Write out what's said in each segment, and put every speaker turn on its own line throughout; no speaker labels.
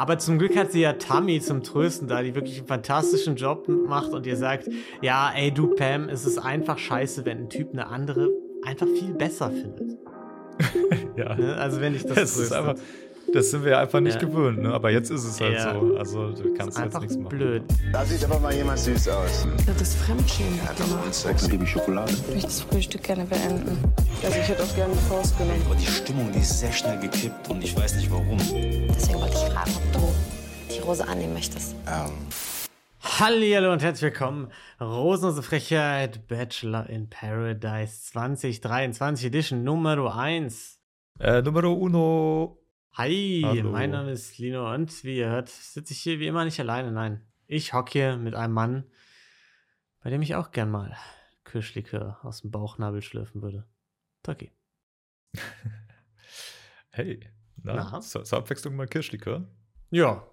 Aber zum Glück hat sie ja Tammy zum Trösten da, die wirklich einen fantastischen Job macht und ihr sagt, ja, ey du Pam, es ist einfach scheiße, wenn ein Typ eine andere einfach viel besser findet.
ja.
Ne? Also wenn ich das,
Das, einfach, das sind wir einfach nicht
Ja.
gewöhnt, ne? aber jetzt ist es halt
Ja.
so. Also du kannst jetzt nichts machen.
blöd.
Da sieht aber mal jemand süß aus.
Das ist Fremdschämen gemacht.
Sex. Dann gebe ich Schokolade.
Ich möchte das Frühstück gerne beenden. Also ich hätte auch gerne eine Faust genommen.
Aber die Stimmung, die ist sehr schnell gekippt und ich weiß nicht warum.
Deswegen wollte ich fragen, ob du die Rose annehmen möchtest.
Ähm,
Hallihallo und herzlich willkommen. Rosenlose Frechheit, Bachelor in Paradise 2023 Edition Nummer 1.
Äh, Numero uno.
Hi,
Hallo.
mein Name ist Lino und wie ihr hört, sitze ich hier wie immer nicht alleine. Nein, ich hocke hier mit einem Mann, bei dem ich auch gern mal Kirschlikör aus dem Bauchnabel schlürfen würde. Taki.
Hey, na,
Na?
Zur, zur Abwechslung mal Kirschlikör.
Ja,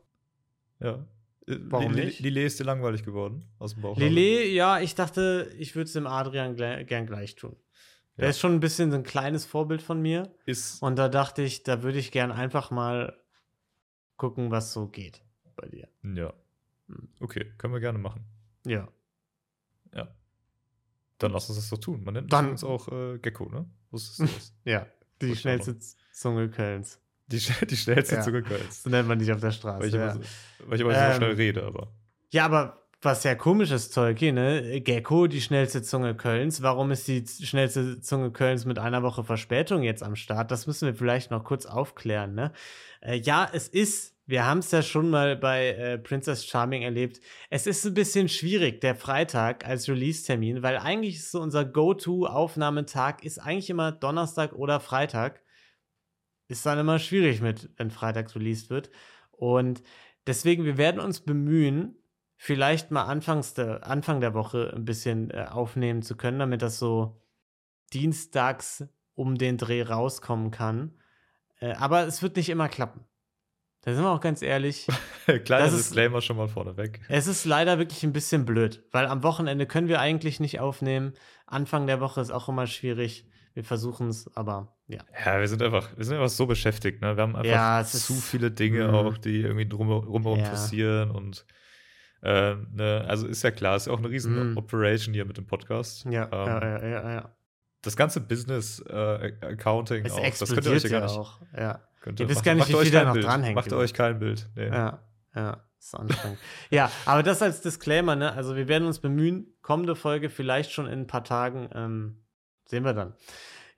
Ja. Äh,
Warum
Lili-
nicht?
Lili ist dir langweilig geworden aus dem Bauch.
Lele, ja, ich dachte, ich würde es dem Adrian gern gleich tun. Der
Ja.
ist schon ein bisschen so ein kleines Vorbild von mir.
Ist,
Und da dachte ich, da würde ich gern einfach mal gucken, was so geht bei dir.
ja.
Hm.
Okay, können wir gerne machen.
Ja.
Ja. Dann lass uns das doch tun. Man nennt
Dann-
uns auch äh, Gecko, ne? Wusstest?
Ja. Die
Gut,
schnellste Zunge Kölns.
Die, die schnellste
Ja.
Zunge Kölns.
So nennt man dich auf der Straße.
Weil ich,
ja.
immer, so, weil ich immer
Ähm,
so schnell rede, aber.
ja, aber was ja komisch ist, Tolki, ne? Gecko, die schnellste Zunge Kölns. Warum ist die schnellste Zunge Kölns mit einer Woche Verspätung jetzt am Start? Das müssen wir vielleicht noch kurz aufklären, ne? Äh, ja, es ist, wir haben es ja schon mal bei äh, Princess Charming erlebt. Es ist ein bisschen schwierig, der Freitag als Release-Termin, weil eigentlich ist so unser Go-To-Aufnahmetag ist eigentlich immer Donnerstag oder Freitag. Ist dann immer schwierig mit, wenn freitags released wird. Und deswegen, wir werden uns bemühen, vielleicht mal anfangs der, Anfang der Woche ein bisschen äh, aufnehmen zu können, damit das so dienstags um den Dreh rauskommen kann. Äh, aber es wird nicht immer klappen. Da sind wir auch ganz ehrlich.
Kleiner
das ist-
Disclaimer schon mal vorneweg.
Es ist leider wirklich ein bisschen blöd, weil am Wochenende können wir eigentlich nicht aufnehmen. Anfang der Woche ist auch immer schwierig. Wir versuchen es, aber ja.
Ja, wir sind einfach, wir sind einfach so beschäftigt, ne? Wir haben einfach
Ja,
zu
ist-
viele Dinge
Mhm.
auch, die irgendwie drum, drumherum
Ja.
passieren und äh, ne, also ist ja klar, ist ja auch eine riesen
Mhm.
Operation hier mit dem Podcast.
Ja,
Ähm,
ja, ja, ja, ja.
Das ganze Business äh, Accounting
Es
auch, das könnt ihr euch ja gar nicht.
auch. Ja,
Könnt
Ihr wisst
macht-
gar nicht, wie viel da noch
Bild.
dranhängt,
Macht euch kein Bild. Nee.
ja, ja. Ist anstrengend. ja, aber das als Disclaimer, ne? Also wir werden uns bemühen, kommende Folge vielleicht schon in ein paar Tagen, ähm, sehen wir dann.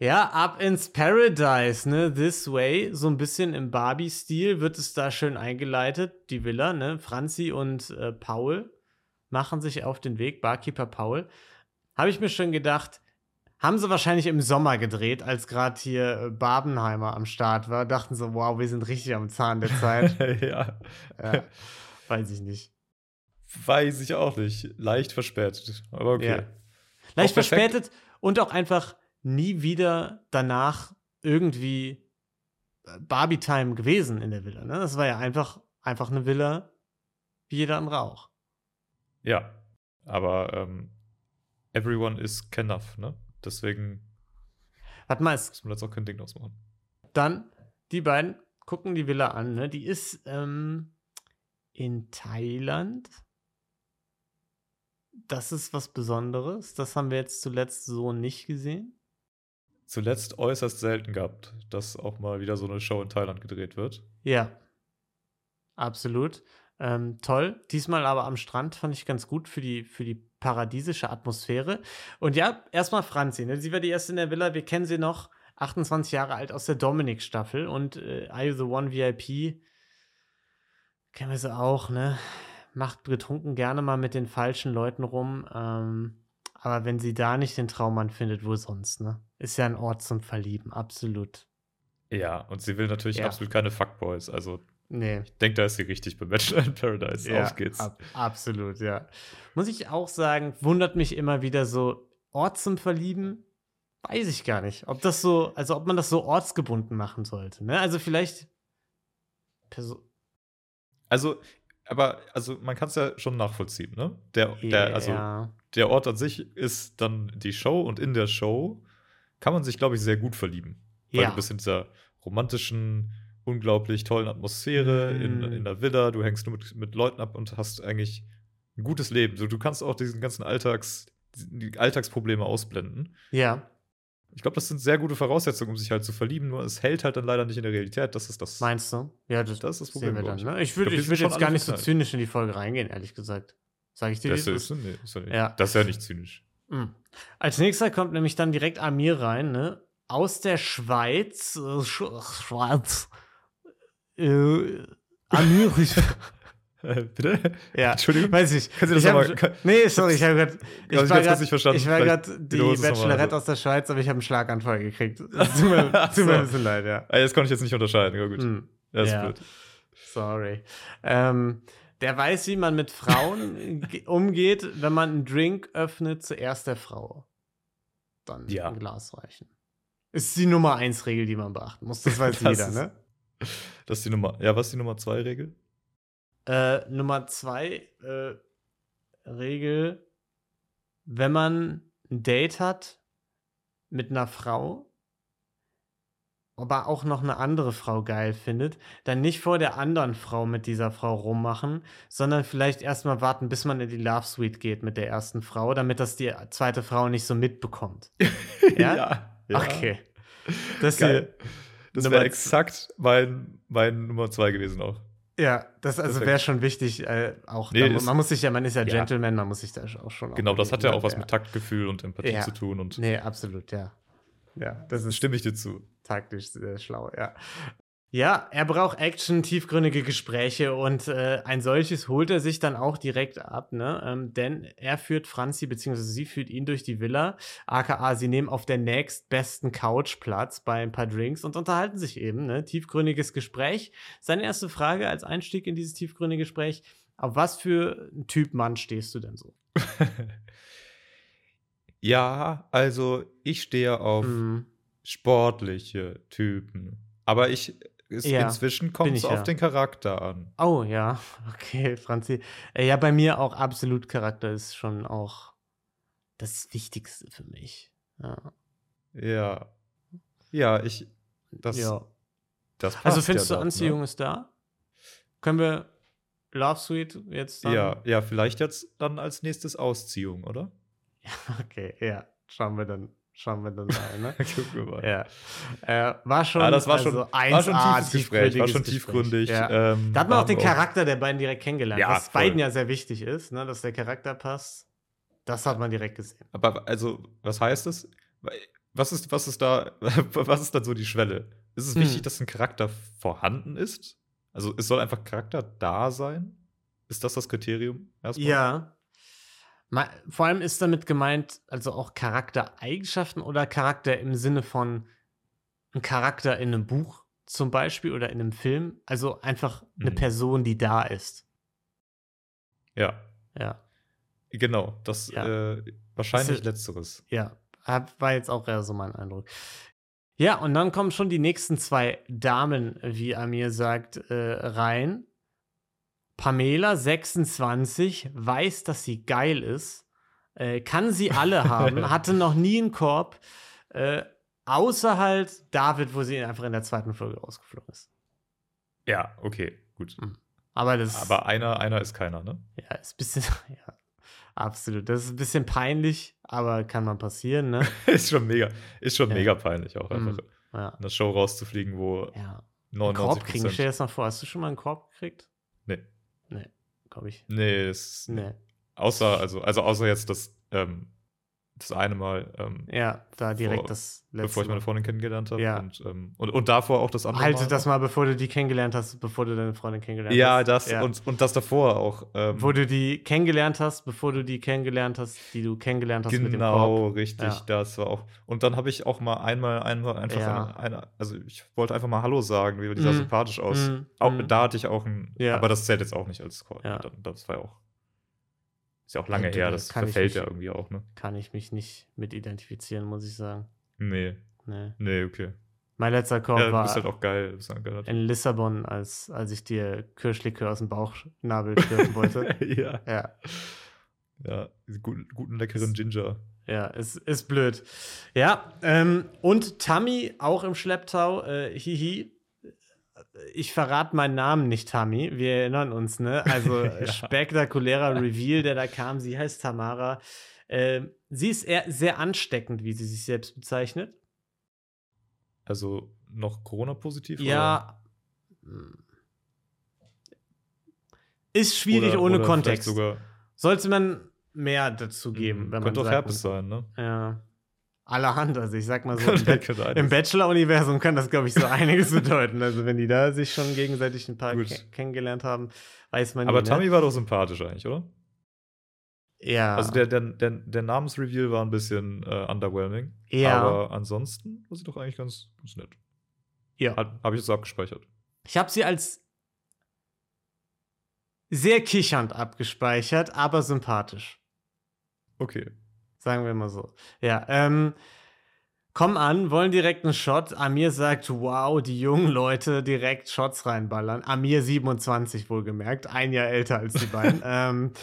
Ja, ab ins Paradise, ne? This way, so ein bisschen im Barbie-Stil wird es da schön eingeleitet, die Villa, ne? Franzi und äh, Paul machen sich auf den Weg, Barkeeper Paul. Habe ich mir schon gedacht, haben sie wahrscheinlich im Sommer gedreht, als gerade hier äh, Barbenheimer am Start war. Dachten so, wow, wir sind richtig am Zahn der Zeit.
ja.
ja, weiß ich nicht.
Weiß ich auch nicht. Leicht verspätet. Aber okay.
Ja. Leicht verspätet und auch einfach nie wieder danach irgendwie äh, Barbie-Time gewesen in der Villa. Ne? Das war ja einfach, einfach eine Villa wie jeder andere auch.
Ja. Aber ähm, everyone is enough, ne? Deswegen
Warte mal,
muss man jetzt auch kein Ding draus machen.
dann die beiden gucken die Villa an. Ne? Die ist ähm, in Thailand. Das ist was Besonderes. Das haben wir jetzt zuletzt so nicht gesehen.
Zuletzt äußerst selten gehabt, dass auch mal wieder so eine Show in Thailand gedreht wird.
Ja, absolut. Ähm, toll. Diesmal aber am Strand fand ich ganz gut für die, für die paradiesische Atmosphäre. Und ja, erstmal Franzi. Ne? Sie war die erste in der Villa. Wir kennen sie noch. 28 Jahre alt aus der Dominik-Staffel. Und äh, Are You the One VIP kennen wir sie auch, ne? Macht betrunken gerne mal mit den falschen Leuten rum. Ähm, aber wenn sie da nicht den Traummann findet, wo sonst, ne? Ist ja ein Ort zum Verlieben, absolut.
Ja, und sie will natürlich
Ja.
absolut keine Fuckboys. Also,
Nee.
ich denke, da ist sie richtig bei Bachelor in Paradise. Auf geht's.
Ab, absolut, ja. Muss ich auch sagen, wundert mich immer wieder so, Ort zum Verlieben, weiß ich gar nicht. Ob das so, also ob man das so ortsgebunden machen sollte. Ne? Also vielleicht. Perso
Also, aber also man kann es ja schon nachvollziehen, ne? Der, der, also,
Ja.
Der Ort an sich ist dann die Show und in der Show kann man sich, glaube ich, sehr gut verlieben. Weil
Ja.
du bist in dieser romantischen unglaublich tollen Atmosphäre in,
Mm.
in der Villa. Du hängst nur mit, mit Leuten ab und hast eigentlich ein gutes Leben. So, du kannst auch diesen ganzen Alltags, die Alltagsprobleme ausblenden.
Ja,
Ich glaube, das sind sehr gute Voraussetzungen, um sich halt zu verlieben, nur es hält halt dann leider nicht in der Realität. Das ist das.
meinst du? Ja, das,
Das ist das
sehen
Problem,
dann.
ich.
Ne? Ich
Ich
würde
glaub,
ich
sind
würd jetzt gar nicht so zynisch in die Folge reingehen, ehrlich gesagt. Sag ich dir,
Das ist, nee, ist ja das ist ja nicht zynisch.
Mhm. Als nächster kommt nämlich dann direkt Amir rein, ne? Aus der Schweiz. Äh, Sch Schweiz. Äh, Amir. Ich,
Bitte?
ja,
Entschuldigung?
weiß ich.
Können Sie das
ich
noch
hab-
mal-
Nee, sorry, ich habe gerade. Ich
ich
war grad-
nicht verstanden.
Ich war gerade die. Bachelorette aus der Schweiz, aber ich habe einen Schlaganfall gekriegt. Das tut mir, tut mir ein bisschen leid, ja.
Ah, jetzt konnte ich jetzt nicht unterscheiden. Ja, gut.
Hm.
Das ist
Ja.
blöd.
Sorry. Ähm, der weiß, wie man mit Frauen ge- umgeht, wenn man einen Drink öffnet, zuerst der Frau. Dann
Ja.
ein Glas reichen. Ist die Nummer eins Regel, die man beachten muss. Das weiß
Das
jeder,
ist-
ne?
Das ist die Nummer. Ja, was ist die Nummer zwei Regel?
Äh, Nummer zwei äh, Regel, wenn man ein Date hat mit einer Frau, aber auch noch eine andere Frau geil findet, dann nicht vor der anderen Frau mit dieser Frau rummachen, sondern vielleicht erstmal warten, bis man in die Love Suite geht mit der ersten Frau, damit das die zweite Frau nicht so mitbekommt. Ja?
ja.
Okay. Das
Geil. Das wäre exakt mein, mein Nummer zwei gewesen auch.
ja, das also wäre schon wichtig, äh, auch
Nee,
da, man muss sich ja, man ist ja
Ja.
Gentleman, man muss sich da auch schon
Genau, das hat ja auch was
ja.
mit Taktgefühl und Empathie
Ja.
zu tun und
Nee, absolut, ja. Ja, das ist
stimme ich dir zu.
Taktisch sehr schlau, ja. Ja, er braucht Action, tiefgründige Gespräche und äh, ein solches holt er sich dann auch direkt ab, ne? Ähm, denn er führt Franzi, beziehungsweise sie führt ihn durch die Villa, aka sie nehmen auf der nächstbesten Couch Platz bei ein paar Drinks und unterhalten sich eben, ne? Tiefgründiges Gespräch. Seine erste Frage als Einstieg in dieses tiefgründige Gespräch: Auf was für ein Typ Mann stehst du denn so?
Ja, also ich stehe auf
Mhm.
Sportliche Typen. Aber ich ist,
Ja,
inzwischen kommt es auf
ja.
den Charakter an.
Oh ja, okay, Franzi. Äh, ja, bei mir auch absolut Charakter ist schon auch das Wichtigste für mich. Ja.
Ja. Ja, ich. Das,
ja.
das passt
Also findest
ja
du
dort,
Anziehung ist da? Können wir Love Suite jetzt
Ne?
dann?
Ja, ja, vielleicht jetzt dann als nächstes Ausziehung, oder?
Okay, ja. Schauen wir dann, schauen wir dann mal, ne?
Gucken wir mal.
ja. Äh, war schon,
Ah, das war schon,
also
war schon
1A,
tiefes Gespräch, war schon tiefgründig.
Ja.
Ähm,
Da hat man auch den Charakter der beiden direkt kennengelernt,
Ja,
was
voll.
beiden ja sehr wichtig ist, ne? dass der Charakter passt. Das hat man direkt gesehen.
Aber also, was heißt das? Was ist, was ist da, was ist dann so die Schwelle? Ist es
Hm.
wichtig, dass ein Charakter vorhanden ist? Also, es soll einfach Charakter da sein? Ist das das Kriterium erstmal?
Ja. Vor allem ist damit gemeint, also auch Charaktereigenschaften oder Charakter im Sinne von ein Charakter in einem Buch zum Beispiel oder in einem Film. Also einfach eine
Mhm.
Person, die da ist.
Ja,
Ja.
genau. Das
Ja.
äh, wahrscheinlich
Ist-
letzteres.
Ja. War jetzt auch eher so mein Eindruck. Ja, und dann kommen schon die nächsten zwei Damen, wie Amir sagt, äh, rein. Pamela, 26, weiß, dass sie geil ist, äh, kann sie alle haben, hatte noch nie einen Korb, äh, außer halt David, wo sie einfach in der zweiten Folge rausgeflogen ist.
Ja, okay, gut.
Aber das
Aber einer, einer ist keiner, ne?
ja, ist ein bisschen, ja, absolut. Das ist ein bisschen peinlich, aber kann man passieren, ne?
ist schon mega, ist schon
Ja.
mega peinlich auch einfach
Mhm. Ja.
in der Show rauszufliegen, wo
ja.
99
Korb kriegen, stell dir das mal vor. Hast du schon mal einen Korb gekriegt?
Nee.
Glaube ich.
Nee, das,
Nee.
außer, also, also außer jetzt das, ähm, das eine Mal, ähm,
Ja, da direkt
Vor-
das letzte
bevor ich meine. Freundin kennengelernt habe.
Ja.
Und, ähm, und, und davor auch das andere
Halte das mal, bevor du die kennengelernt hast, bevor du deine Freundin kennengelernt
Ja,
hast.
das Und, und das davor auch. Ähm,
Wo du die kennengelernt hast, bevor du die kennengelernt hast, die du kennengelernt hast mit dem
Genau, richtig,
Ja.
das war auch. Und dann habe ich auch mal einmal, einmal einfach,
Ja.
eine, also ich wollte einfach mal Hallo sagen, wie die sah
Mm,
sympathisch aus.
mm,
auch,
mm.
Da hatte ich auch ein,
Ja.
aber das zählt jetzt auch nicht als Call.
Ja.
Das war ja auch, ist ja auch lange
Ja,
her,
das
verfällt
nicht.
ja irgendwie auch, ne?
Kann ich mich nicht mit identifizieren, muss ich sagen.
Nee,
Nee.
nee, okay.
Mein letzter Korb
Ja,
war
halt auch geil.
In Lissabon, als, als ich dir Kirschlikör aus dem Bauchnabel schürfen wollte.
ja,
Ja,
ja, guten, guten leckeren Ginger.
ja, ist, ist blöd. Ja, ähm, und Tammy auch im Schlepptau, äh, hihi. Ich verrate meinen Namen nicht, Tammy. Wir erinnern uns, ne? Also
Ja.
spektakulärer Reveal, der da kam. Sie heißt Tamara. Ähm, sie ist eher sehr ansteckend, wie sie sich selbst bezeichnet.
Also noch Corona-positiv?
Ja. Ist schwierig
oder,
ohne
oder
Kontext. Sollte man mehr dazu geben, wenn man
könnte auch
sagt,
Herpes sein, ne?
Ja. Allerhand, also ich sag mal so, im, Ba- im Bachelor-Universum kann das, glaube ich, so einiges bedeuten. Also wenn die da sich schon gegenseitig ein paar kennengelernt haben, weiß man
Aber
nie,
Tammy
ne?
war doch sympathisch eigentlich, oder?
Ja.
Also der, der, der, der Namensreveal war ein bisschen äh, underwhelming.
Ja.
Aber ansonsten war sie doch eigentlich ganz, ganz nett.
ja.
Habe ich jetzt abgespeichert.
Ich habe sie als sehr kichernd abgespeichert, aber sympathisch.
Okay.
Sagen wir mal so. Ja, ähm, kommen an, wollen direkt einen Shot. Amir sagt, wow, die jungen Leute direkt Shots reinballern. Amir 27 wohlgemerkt, ein Jahr älter als die beiden. ähm,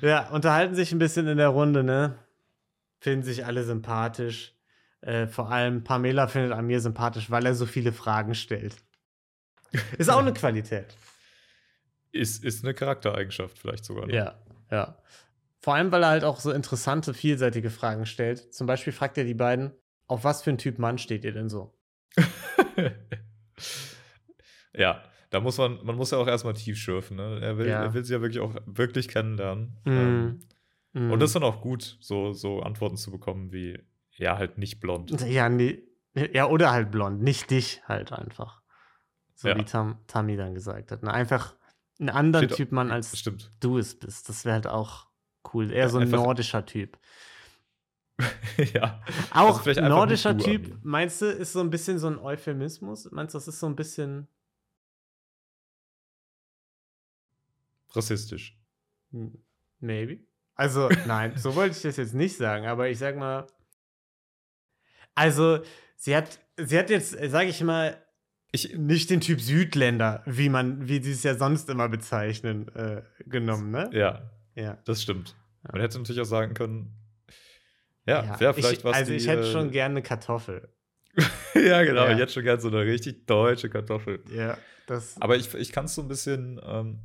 ja, unterhalten sich ein bisschen in der Runde, ne? Finden sich alle sympathisch. Äh, vor allem Pamela findet Amir sympathisch, weil er so viele Fragen stellt. Ist auch eine Qualität.
Ist, ist eine Charaktereigenschaft vielleicht sogar. Ne?
Ja, ja. Vor allem, weil er halt auch so interessante, vielseitige Fragen stellt. Zum Beispiel fragt er die beiden, auf was für ein Typ Mann steht ihr denn so?
ja, da muss man, man muss ja auch erstmal tief schürfen. Ne? Er, will,
Ja.
er will sie ja wirklich auch wirklich kennenlernen.
Mm.
Ähm,
Mm.
Und das ist dann auch gut, so, so Antworten zu bekommen wie, ja, halt nicht blond.
ja, nee, ja, oder halt blond, nicht dich halt einfach. So
Ja.
wie Tam, Tammy dann gesagt hat. Ne? Einfach einen anderen
Steht-
Typ Mann, als
Stimmt.
du es bist. Das wäre halt auch cool. Eher so ein
einfach-
nordischer Typ.
ja.
Auch
Also
nordischer Typ,
Amir.
meinst du, ist so ein bisschen so ein Euphemismus? Meinst du, das ist so ein bisschen.
Rassistisch.
Hm, Maybe. Also, nein, so wollte ich das jetzt nicht sagen, aber ich sag mal. Also, sie hat, sie hat jetzt, sag ich mal,
Ich,
nicht den Typ Südländer, wie man, wie sie es ja sonst immer bezeichnen, äh, genommen, ne?
ja,
Ja.
das stimmt.
Ja.
Man hätte natürlich auch sagen können, ja,
Ja,
wäre vielleicht
ich,
was.
Also,
die,
ich hätte
äh,
schon gerne eine Kartoffel.
ja, genau.
Ja.
Ich hätte schon gern so eine richtig deutsche Kartoffel.
Ja, das.
Aber ich, ich kann es so ein bisschen. Ähm,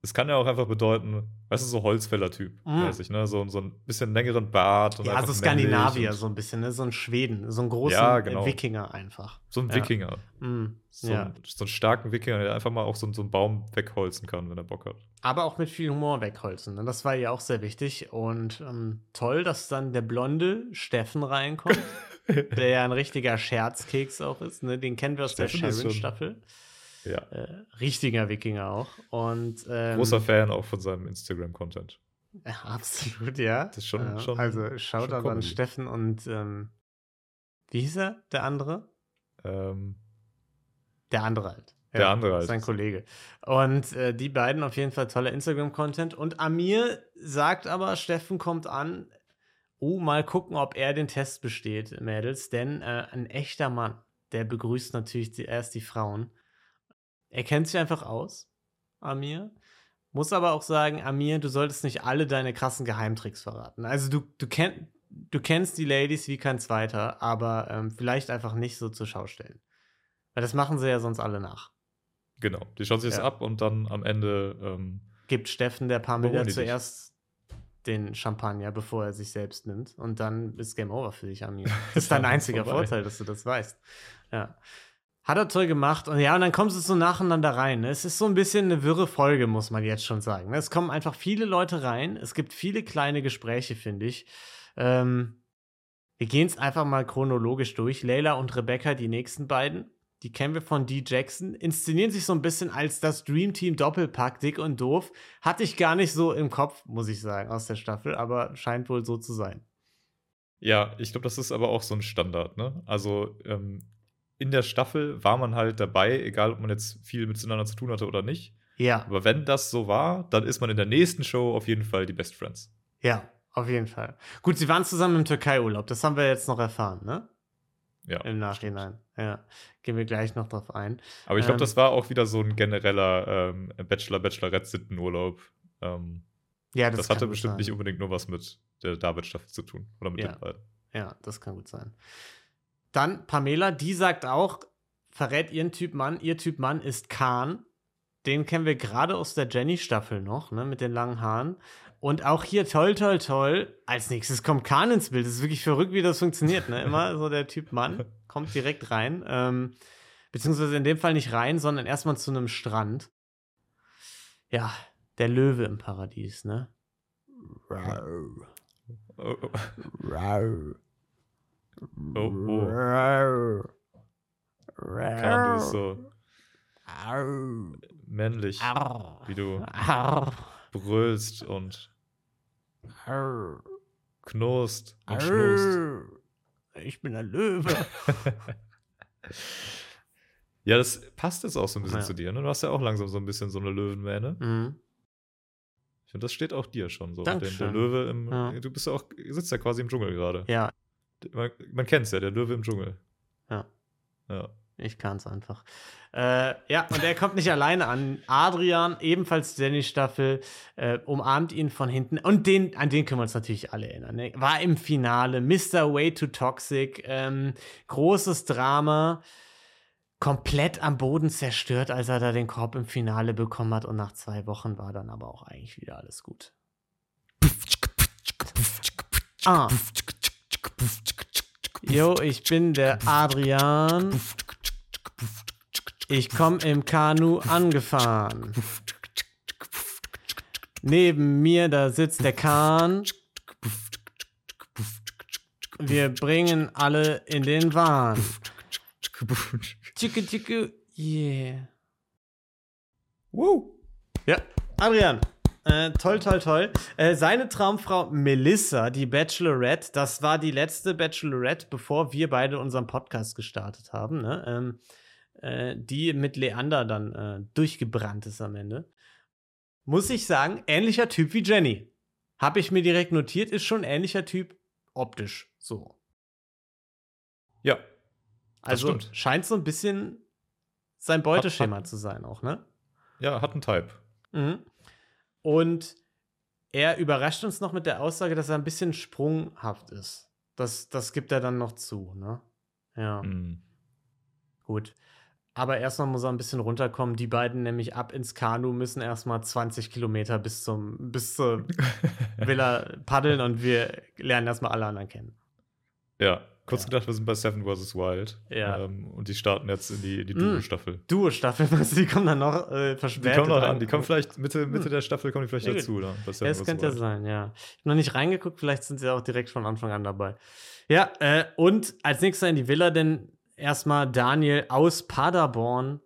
es kann ja auch einfach bedeuten, weißt du, so Holzfäller-Typ
Mm.
mäßig, ne? So, so ein bisschen längeren Bart. Und
ja, so Skandinavier, so ein bisschen, ne? So ein Schweden, so ein großer
Ja, genau.
Wikinger einfach.
So ein
Ja.
Wikinger.
Mm,
So,
ja.
ein, so einen starken Wikinger, der einfach mal auch so, so einen Baum wegholzen kann, wenn er Bock hat.
Aber auch mit viel Humor wegholzen. Ne? Das war ihr auch sehr wichtig. Und ähm, toll, dass dann der blonde Steffen reinkommt, der ja ein richtiger Scherzkeks auch ist. Ne? Den kennen wir aus
Steffen
der
ist schon-
Sharon-Staffel.
Ja.
Äh, richtiger Wikinger auch. Und, ähm,
Großer Fan auch von seinem Instagram-Content.
Ja, absolut, ja.
Das ist schon-
Ja,
schon-
also schaut aber an. Steffen und ähm, wie hieß er, der andere?
Ähm,
Der andere halt.
Der andere halt.
Sein Kollege. Und äh, die beiden auf jeden Fall toller Instagram-Content. Und Amir sagt aber, Steffen kommt an, oh, mal gucken, ob er den Test besteht, Mädels. Denn äh, ein echter Mann, der begrüßt natürlich die, erst die Frauen. Er kennt sich einfach aus, Amir. Muss aber auch sagen, Amir, du solltest nicht alle deine krassen Geheimtricks verraten. Also du, du, kenn, du kennst die Ladies wie kein Zweiter, aber ähm, vielleicht einfach nicht so zur Schau stellen. Weil das machen sie ja sonst alle nach.
genau. Die schauen sich das
Ja.
ab und dann am Ende. Ähm,
Gibt Steffen der Pamela zuerst den Champagner, bevor er sich selbst nimmt. Und dann ist Game Over für dich, Amir. Das ist dein einziger
vorbei.
Vorteil, dass du das weißt. Ja. Hat er toll gemacht. Und ja, und dann kommst du so nacheinander rein. ne? Es ist so ein bisschen eine wirre Folge, muss man jetzt schon sagen. ne? Es kommen einfach viele Leute rein. Es gibt viele kleine Gespräche, finde ich. Ähm, wir gehen es einfach mal chronologisch durch. Leila und Rebecca, die nächsten beiden, die kennen wir von D. Jackson, inszenieren sich so ein bisschen als das Dream Team Doppelpack, dick und doof. Hatte ich gar nicht so im Kopf, muss ich sagen, aus der Staffel, aber scheint wohl so zu sein.
Ja, ich glaube, das ist aber auch so ein Standard, ne? Also ähm, in der Staffel war man halt dabei, egal ob man jetzt viel miteinander zu tun hatte oder nicht.
Ja,
Aber wenn das so war, dann ist man in der nächsten Show auf jeden Fall die Best Friends.
ja, auf jeden Fall. Gut, sie waren zusammen im Türkei-Urlaub, das haben wir jetzt noch erfahren, ne?
Ja.
Im Nachhinein. Ja, gehen wir gleich noch drauf ein.
Aber ich glaube,
Ähm,
das war auch wieder so ein genereller ähm, Bachelor, Bachelorette-Sittenurlaub. Ähm,
Ja,
das,
kann
hatte bestimmt
sein.
nicht unbedingt nur was mit der David-Staffel zu tun. Oder mit
Ja.
den beiden.
Ja, das kann gut sein. Dann Pamela, die sagt auch, verrät ihren Typ Mann. Ihr Typ Mann ist Khan. Den kennen wir gerade aus der Jenny-Staffel noch, ne, mit den langen Haaren. Und auch hier toll, toll, toll. Als nächstes kommt Khan ins Bild. Das ist wirklich verrückt, wie das funktioniert, ne? Immer so der Typ Mann kommt direkt rein. Ähm, beziehungsweise in dem Fall nicht rein, sondern erstmal zu einem Strand. Ja, der Löwe im Paradies, ne?
Oh, oh. Oh, oh. Du bist so männlich, wie du brüllst und
Arr.
knurrst und schnurst.
Ich bin ein Löwe.
Ja, das passt jetzt auch so ein bisschen
Ja.
zu dir. Ne? Du hast ja auch langsam so ein bisschen so eine Löwenmähne.
mhm.
Ich finde, das steht auch dir schon so. Der Löwe im.
Ja.
Du bist ja auch, sitzt ja quasi im Dschungel gerade.
Ja,
Man, man kennt es ja, der Löwe im Dschungel.
Ja.
Ja.
ich kann es einfach. Äh, ja, und er kommt nicht alleine an. Adrian, ebenfalls Jenny-Staffel, äh, umarmt ihn von hinten. Und den, an den können wir uns natürlich alle erinnern. Ne? War im Finale, Mr. Way Too Toxic, ähm, großes Drama. Komplett am Boden zerstört, als er da den Korb im Finale bekommen hat. Und nach zwei Wochen war dann aber auch eigentlich wieder alles gut. Ah. Jo, ich bin der Adrian. Ich komme im Kanu angefahren. Neben mir, da sitzt der Kahn. Wir bringen alle in den Wahn. Tschicke, tschicke, yeah.
Woo!
Ja, Adrian. Äh, toll, toll, toll. Äh, seine Traumfrau Melissa, die Bachelorette, das war die letzte Bachelorette, bevor wir beide unseren Podcast gestartet haben, ne? ähm, äh, die mit Leander dann äh, durchgebrannt ist am Ende. Muss ich sagen, ähnlicher Typ wie Jenny. Habe ich mir direkt notiert, ist schon ähnlicher Typ optisch so.
Ja.
Also
stimmt.
scheint so ein bisschen sein Beuteschema
hat-
zu sein auch, ne?
Ja, hat einen Type.
Mhm. Und er überrascht uns noch mit der Aussage, dass er ein bisschen sprunghaft ist. Das, das gibt er dann noch zu, ne? Ja,
Mhm.
gut. Aber erstmal muss er ein bisschen runterkommen. Die beiden nämlich ab ins Kanu müssen erstmal 20 Kilometer bis zum bis zur Villa paddeln und wir lernen erstmal alle anderen kennen.
Ja, kurz
Ja.
gedacht, wir sind bei Seven vs. Wild.
Ja.
Ähm, und die starten jetzt in die, die
Mm.
Duo-Staffel.
Duo-Staffel, die kommen dann noch äh,
Die
verspätet.
kommen noch an, die kommen vielleicht Mitte, Mitte der Staffel kommen die vielleicht
Ja,
dazu. Dann, bei
Ja,
Seven
das könnte ja sein, ja. Ich habe noch nicht reingeguckt, vielleicht sind sie auch direkt von Anfang an dabei. Ja, äh, und als nächster in die Villa, denn erstmal Daniel aus Paderborn,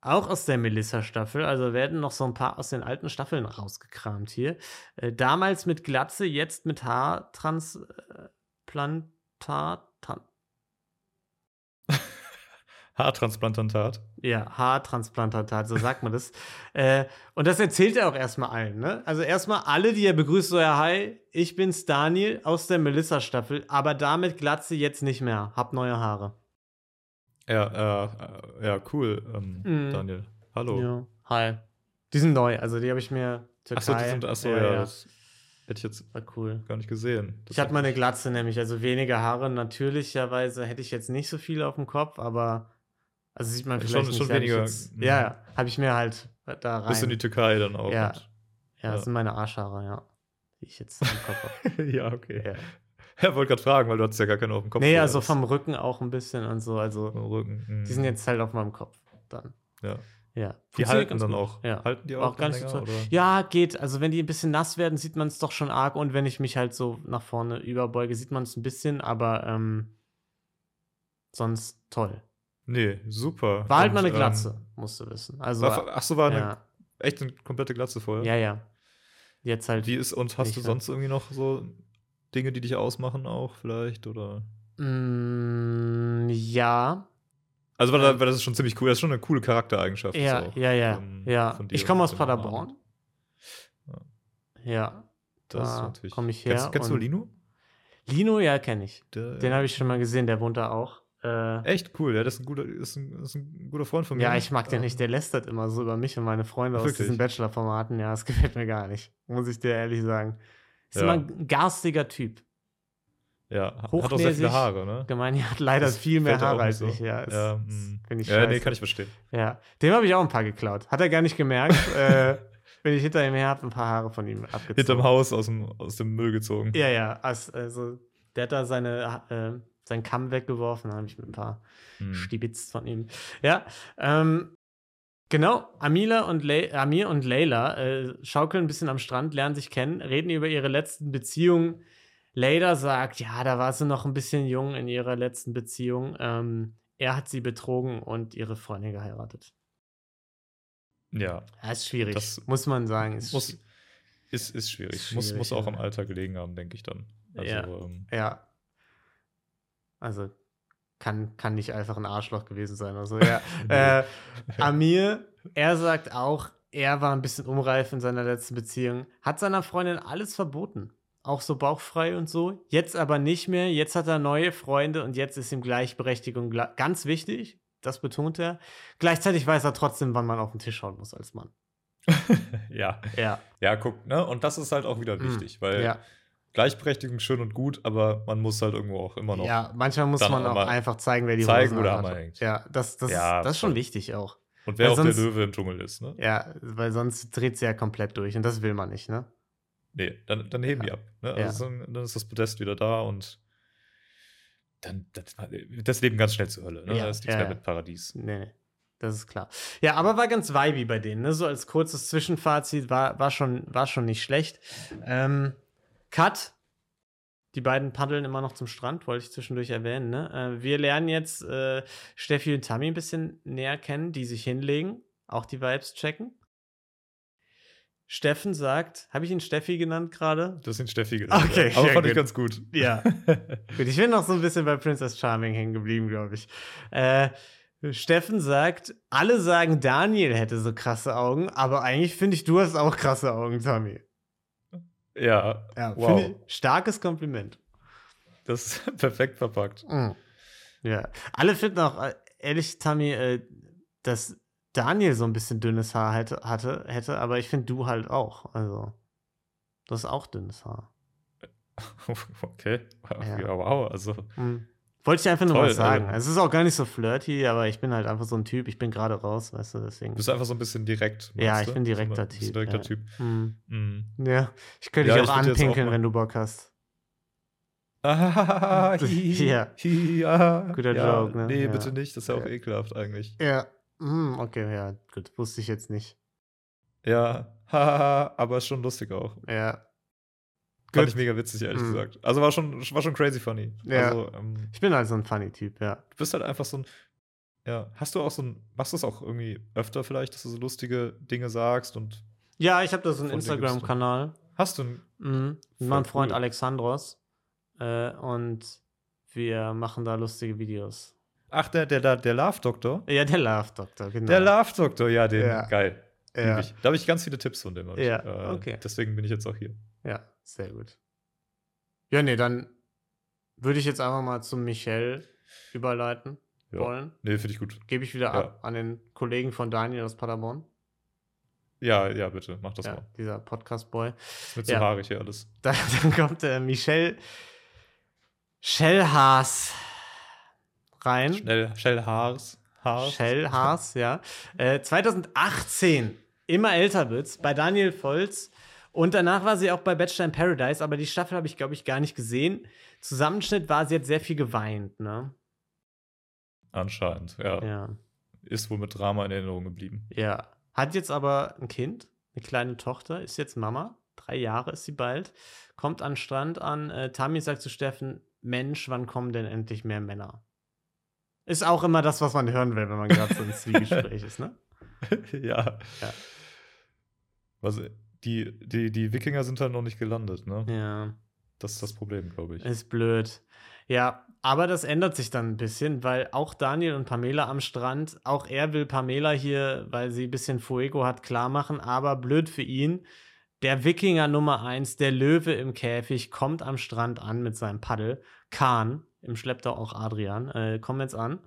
auch aus der Melissa-Staffel. Also werden noch so ein paar aus den alten Staffeln rausgekramt hier. Äh, damals mit Glatze, jetzt mit Haartransplantat. Tran-
Haartransplantantat.
Ja, Haartransplantat, so sagt man das. äh, und das erzählt er auch erstmal allen, ne? Also erstmal alle, die er begrüßt, so, ja, hi, ich bin's Daniel aus der Melissa-Staffel, aber damit Glatze jetzt nicht mehr, hab neue Haare.
Ja, äh, äh, ja, cool, ähm,
Mhm.
Daniel. Hallo.
Ja, hi. Die sind neu, also die habe ich mir Türkei.
Achso, die sind, achso, ja, das hätte ich jetzt
war cool.
gar nicht gesehen. Das
Ich hatte meine Glatze nämlich, also weniger Haare. Natürlicherweise hätte ich jetzt nicht so viel auf dem Kopf, aber also sieht man
Schon-
vielleicht
schon
nicht. ich
weniger,
Jetzt,
mhm.
ja, habe ich mir halt da rein.
Bis in die Türkei dann auch.
Ja.
und-
ja, das
ja.
sind meine Arschhaare, ja. Die ich jetzt im Kopf habe.
ja, okay.
Ja.
Ja, wollte gerade fragen, weil du hattest ja gar keine auf dem Kopf.
Nee, also vom Rücken auch ein bisschen und so. Also,
Vom Rücken. mhm.
die sind jetzt halt auf meinem Kopf dann.
Ja.
Ja.
Die halten
ganz
dann
gut.
auch.
Ja.
Halten die auch,
Auch so
länger?
Ja, geht. Also, wenn die ein bisschen nass werden, sieht man es doch schon arg. Und wenn ich mich halt so nach vorne überbeuge, sieht man es ein bisschen. Aber ähm, sonst toll.
Nee, super.
War halt
Und,
mal eine
ähm,
Glatze, musst du wissen. Also,
War, ach so, war eine,
ja.
echt eine komplette Glatze vorher?
ja, ja. Jetzt halt.
Wie ist, und hast du sonst irgendwie noch so Dinge, die dich ausmachen auch vielleicht? Oder?
Mm, ja.
Also, weil,
Ähm,
weil das ist schon ziemlich cool. Das ist schon eine coole Charaktereigenschaft.
Ja,
auch,
ja, ja.
ähm,
ja.
von
Ich komme aus Paderborn.
Roman.
Ja.
Das ist
Da
natürlich.
komm ich her
Kennst, kennst du Lino?
Lino, ja, kenne ich.
Der,
Den habe ich schon mal gesehen, der wohnt da auch. Äh,
Echt cool, ja, das ist ein guter, ist ein, ist ein guter Freund von mir.
ja, ich mag den
Ähm,
nicht. Der lästert immer so über mich und meine Freunde aus
Wirklich?
diesen Bachelor-Formaten. Ja, das gefällt mir gar nicht. Muss ich dir ehrlich sagen. Ist
Ja.
immer ein garstiger Typ.
Ja, hat auch sehr viele. Haare, ne?
Gemeini hat leider
Das
viel mehr Haare als
so.
ich. Ja, das,
Ja,
das
mm.
finde ich
ja nee, kann ich verstehen.
Ja, dem habe ich auch ein paar geklaut. Hat er gar nicht gemerkt. äh, bin ich hinter ihm her, habe ein paar Haare von ihm abgezogen.
Hinterm Haus aus dem, aus dem Müll gezogen.
Ja, ja. Also, der hat da seine, äh, seinen Kamm weggeworfen, dann habe ich mit ein paar
Hm.
Stibitz von ihm. Ja, ähm, genau. Amila und Le Amir und Leila äh, schaukeln ein bisschen am Strand, lernen sich kennen, reden über ihre letzten Beziehungen. Leila sagt, ja, da war sie noch ein bisschen jung in ihrer letzten Beziehung. Ähm, er hat sie betrogen und ihre Freundin geheiratet.
Ja,
Ja, ist schwierig,
Das
muss man sagen. Ist
muss,
schwi-
ist, ist schwierig.
Ist
muss,
schwierig,
muss auch
ja.
am Alter gelegen haben, denke ich dann. Also,
Ja.
ähm,
Ja. Also kann, kann nicht einfach ein Arschloch gewesen sein. Also ja. äh, Amir, er sagt auch, er war ein bisschen unreif in seiner letzten Beziehung, hat seiner Freundin alles verboten. Auch so bauchfrei und so. Jetzt aber nicht mehr. Jetzt hat er neue Freunde und jetzt ist ihm Gleichberechtigung ganz wichtig. Das betont er. Gleichzeitig weiß er trotzdem, wann man auf den Tisch hauen muss als Mann.
ja.
Ja.
Ja, guck, ne? Und das ist halt auch wieder
Mm,
wichtig, weil
ja.
Gleichberechtigung schön und gut, aber man muss halt irgendwo auch immer noch.
ja, manchmal muss man
auch
einfach zeigen, wer die
zeigen,
Hosen
der
anhat.
Hammer hängt.
Ja, das, das,
Ja,
das ist schon wichtig auch.
Und wer
Weil
auch der
sonst-
Löwe im Dschungel ist, ne?
Ja, weil sonst dreht sie ja komplett durch und das will man nicht, ne?
Nee, dann, dann heben
Ja.
die ab. Ne?
Ja.
Also dann, dann ist das Podest wieder da und dann das, das Leben ganz schnell zur Hölle. Ne?
Ja,
da ist nichts
ja,
mehr
ja.
mit Paradies.
Nee, nee. Das ist klar. Ja, aber war ganz vibey bei denen, ne? So als kurzes Zwischenfazit war, war, schon, war schon nicht schlecht. Ähm, Cut. Die beiden paddeln immer noch zum Strand, wollte ich zwischendurch erwähnen. Ne? Äh, wir lernen jetzt äh, Steffi und Tammy ein bisschen näher kennen, die sich hinlegen, auch die Vibes checken. Steffen sagt, habe ich ihn Steffi genannt gerade?
Das sind Steffi genannt.
Okay,
ja. aber fand ich
gut.
ganz gut.
Ja. Gut, ich bin noch so ein bisschen bei Princess Charming hängen geblieben, glaube ich. Äh, Steffen sagt, alle sagen, Daniel hätte so krasse Augen, aber eigentlich finde ich, du hast auch krasse Augen, Tommy.
ja,
Ja,
wow.
ich, starkes Kompliment.
Das ist perfekt verpackt.
Mhm. Ja. Alle finden auch, äh, ehrlich, Tommy, äh, dass Daniel so ein bisschen dünnes Haar hätte, hatte, hätte aber ich finde du halt auch. Also, du hast auch dünnes Haar.
Okay.
Ja.
Wow. Also,
Mhm. Wollte ich einfach nur
Toll,
mal sagen.
also-
es ist auch gar nicht so flirty, aber ich bin halt einfach so ein Typ. Ich bin gerade raus, weißt du, deswegen.
bist du einfach so ein bisschen direkt.
Ja, ich bin direkter
So ein
Typ,
Direkter
ja.
Typ.
Mhm.
Mhm.
Ja, ich könnte
Ja,
dich
ich
auch
auch
anpinkeln,
mal-
wenn du Bock hast.
Ah, hi,
Ja.
hi, ja.
Guter
ja,
Joke, ne?
Nee,
Ja.
bitte nicht. Das ist ja auch ekelhaft eigentlich.
Ja. Mhm, okay, ja, gut. Wusste ich jetzt nicht.
Ja, haha, aber ist schon lustig auch.
Ja.
Fand
Gut.
ich mega witzig, ehrlich
Mhm.
gesagt. Also war schon, war schon crazy funny.
Ja.
Also, ähm,
Ich bin halt so ein funny Typ, ja.
du bist halt einfach so ein. Ja, hast du auch so ein. Machst du es auch irgendwie öfter vielleicht, dass du so lustige Dinge sagst und.
Ja, ich habe da so einen. Instagram-Kanal.
Hast du ein.
Mhm. Meinem Freund
cool.
Alexandros. Äh, und wir machen da lustige Videos.
Ach, der, der, der, der Love Doktor?
Ja, der Love Doctor, genau.
Der Love Doktor, ja, den.
Ja.
Geil.
Ja.
Da habe ich ganz viele Tipps von dem. hab ich.
Ja,
Äh,
okay.
Deswegen bin ich jetzt auch hier.
Ja, sehr gut. Ja, nee, dann würde ich jetzt einfach mal zum Michel überleiten
Ja.
wollen.
Nee, finde ich gut.
Gebe ich wieder
Ja.
ab an den Kollegen von Daniel aus Paderborn.
Ja, ja, bitte, mach das
ja,
mal.
dieser Podcast-Boy.
Mir zu
Ja.
haarig hier alles.
Da, dann kommt der Michel Schellhaas rein.
Schnell, Shell Haars. Haars.
Schellhaas, ja. Äh, 2018, immer älter wird's, bei Daniel Volz. Und danach war sie auch bei Bachelor in Paradise, aber die Staffel habe ich, glaube ich, gar nicht gesehen. Zusammenschnitt war sie jetzt sehr viel geweint, ne?
Anscheinend, ja.
Ja.
Ist wohl mit Drama in Erinnerung geblieben.
Ja. Hat jetzt aber ein Kind, eine kleine Tochter, ist jetzt Mama. Drei Jahre ist sie bald. Kommt an den Strand an. Äh, Tami sagt zu Steffen: Mensch, wann kommen denn endlich mehr Männer? Ist auch immer das, was man hören will, wenn man gerade so im Zwiegespräch ist, ne?
ja.
Ja.
Was, die, die, die Wikinger sind halt noch nicht gelandet, ne?
Ja.
Das ist das Problem, glaube ich.
Ist blöd. Ja, aber das ändert sich dann ein bisschen, weil auch Daniel und Pamela am Strand, auch er will Pamela hier, weil sie ein bisschen Fuego hat, klar machen, aber blöd für ihn. Der Wikinger Nummer eins, der Löwe im Käfig, kommt am Strand an mit seinem Paddel. Kahn, im Schlepptau auch Adrian, äh, kommen jetzt an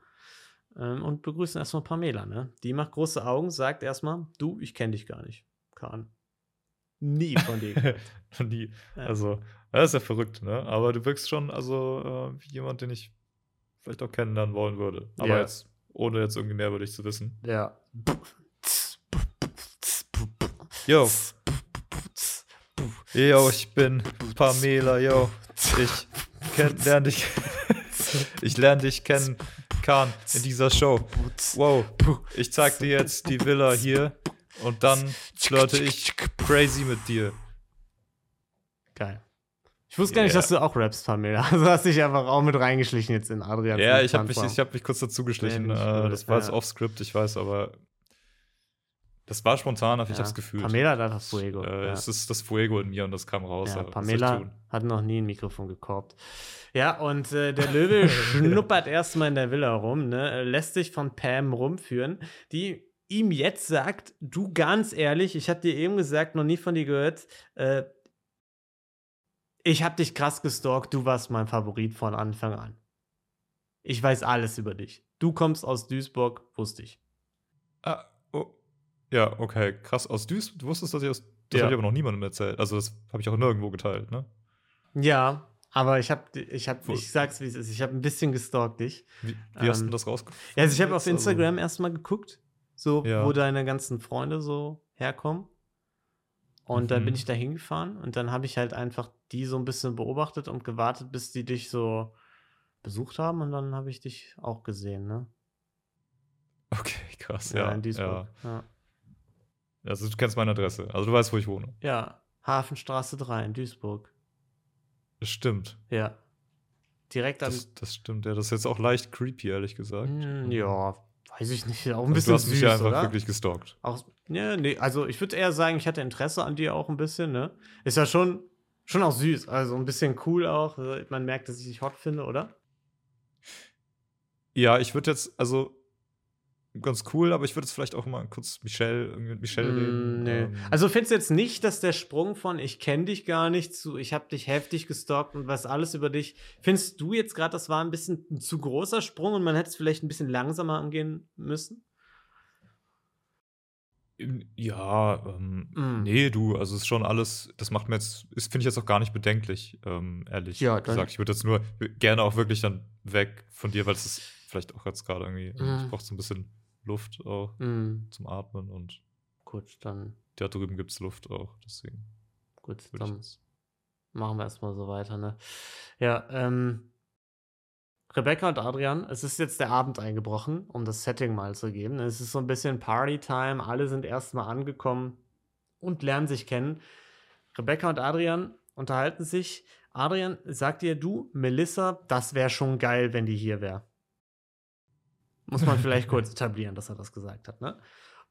ähm, und begrüßen erstmal Pamela. Ne? Die macht große Augen, sagt erstmal: Du, ich kenne dich gar nicht, Kahn. nie von dir
nie. Also, das ist ja verrückt, ne? Aber du wirkst schon, also, äh, wie jemand, den ich vielleicht auch kennenlernen wollen würde. Aber
Ja.
jetzt, ohne jetzt irgendwie mehr über dich zu wissen.
Ja.
Yo, yo, ich bin Pamela, yo. Ich kenn, lerne dich. Ich lerne dich kennen, Kahn, in dieser Show. Wow, ich zeig dir jetzt die Villa hier und dann flirte ich crazy mit dir.
Geil. Ich wusste gar nicht,
Ja.
dass du auch rappst, Pamela. Also hast dich einfach auch mit reingeschlichen jetzt in Adrian.
Ja, ich habe mich, ich hab mich kurz dazu geschlichen.
Ja,
Äh, das war jetzt
ja.
off-script, ich weiß, aber das war spontan, aber ich hab's gefühlt.
Pamela hat das Fuego.
Äh,
ja.
Es ist das Fuego in mir und das kam raus.
Ja, Pamela hat noch nie ein Mikrofon gekorbt. Ja, und äh, der Löwe schnuppert erstmal in der Villa rum, ne, lässt sich von Pam rumführen, die ihm jetzt sagt, du ganz ehrlich, ich habe dir eben gesagt, noch nie von dir gehört, äh, ich habe dich krass gestalkt, du warst mein Favorit von Anfang an. Ich weiß alles über dich. Du kommst aus Duisburg, wusste ich.
Ah. Ja, okay, krass. Aus Duis, du wusstest, dass ich aus. Das
Ja.
habe ich aber noch niemandem erzählt. Also, das habe ich auch nirgendwo geteilt, ne?
Ja, aber ich habe, ich habe,
Wo-
ich sag's wie es ist, ich habe ein bisschen gestalkt dich.
Wie, wie hast du
Ähm,
das rausgefunden?
Ja, also ich habe auf?
Also-
Instagram erstmal geguckt, so
Ja.
wo deine ganzen Freunde so herkommen. Und dann
Mhm.
bin ich da hingefahren und dann habe ich halt einfach die so ein bisschen beobachtet und gewartet, bis die dich so besucht haben und dann habe ich dich auch gesehen, ne?
Okay, krass, ja.
in Duisburg.
ja.
Ja.
Also, du kennst meine Adresse. Also, du weißt, wo ich wohne.
ja, Hafenstraße 3 in Duisburg.
Das stimmt.
Ja. Direkt an.
Das, das stimmt, ja. Das ist jetzt auch leicht creepy, ehrlich gesagt.
Hm, ja, weiß ich nicht. Auch ein
Also,
bisschen
du hast mich
süß,
ja einfach
oder?
wirklich gestalkt.
Auch, ja, nee, also ich würde eher sagen, ich hatte Interesse an dir auch ein bisschen, ne? Ist ja schon, schon auch süß, also ein bisschen cool auch. Man merkt, dass ich dich hot finde, oder?
Ja, ich würde jetzt, also ganz cool, aber ich würde jetzt vielleicht auch mal kurz Michelle, mit Michelle
Mm,
reden.
nee.
Ähm,
Also findest du jetzt nicht, dass der Sprung von ich kenne dich gar nicht zu ich habe dich heftig gestalkt und weiß alles über dich, findest du jetzt gerade, das war ein bisschen ein zu großer Sprung und man hätte es vielleicht ein bisschen langsamer angehen müssen?
ja, ähm,
Mm.
nee, du, also ist schon alles, das macht mir jetzt, ist, finde ich jetzt auch gar nicht bedenklich, ähm, ehrlich
Ja,
gesagt. Ich würde jetzt nur gerne auch wirklich dann weg von dir, weil es ist vielleicht auch jetzt gerade irgendwie,
Mm.
ich brauche so ein bisschen Luft auch
Hm,
zum Atmen und
gut, dann
da drüben gibt es Luft auch, deswegen
gut, dann machen wir erstmal so weiter, ne? Ja, ähm, Rebecca und Adrian, es ist jetzt der Abend eingebrochen, um das Setting mal zu geben. Es ist so ein bisschen Party-Time, alle sind erstmal angekommen und lernen sich kennen. Rebecca und Adrian unterhalten sich. Adrian sagt ihr, du, Melissa, das wäre schon geil, wenn die hier wäre. Muss man vielleicht kurz etablieren, dass er das gesagt hat, ne?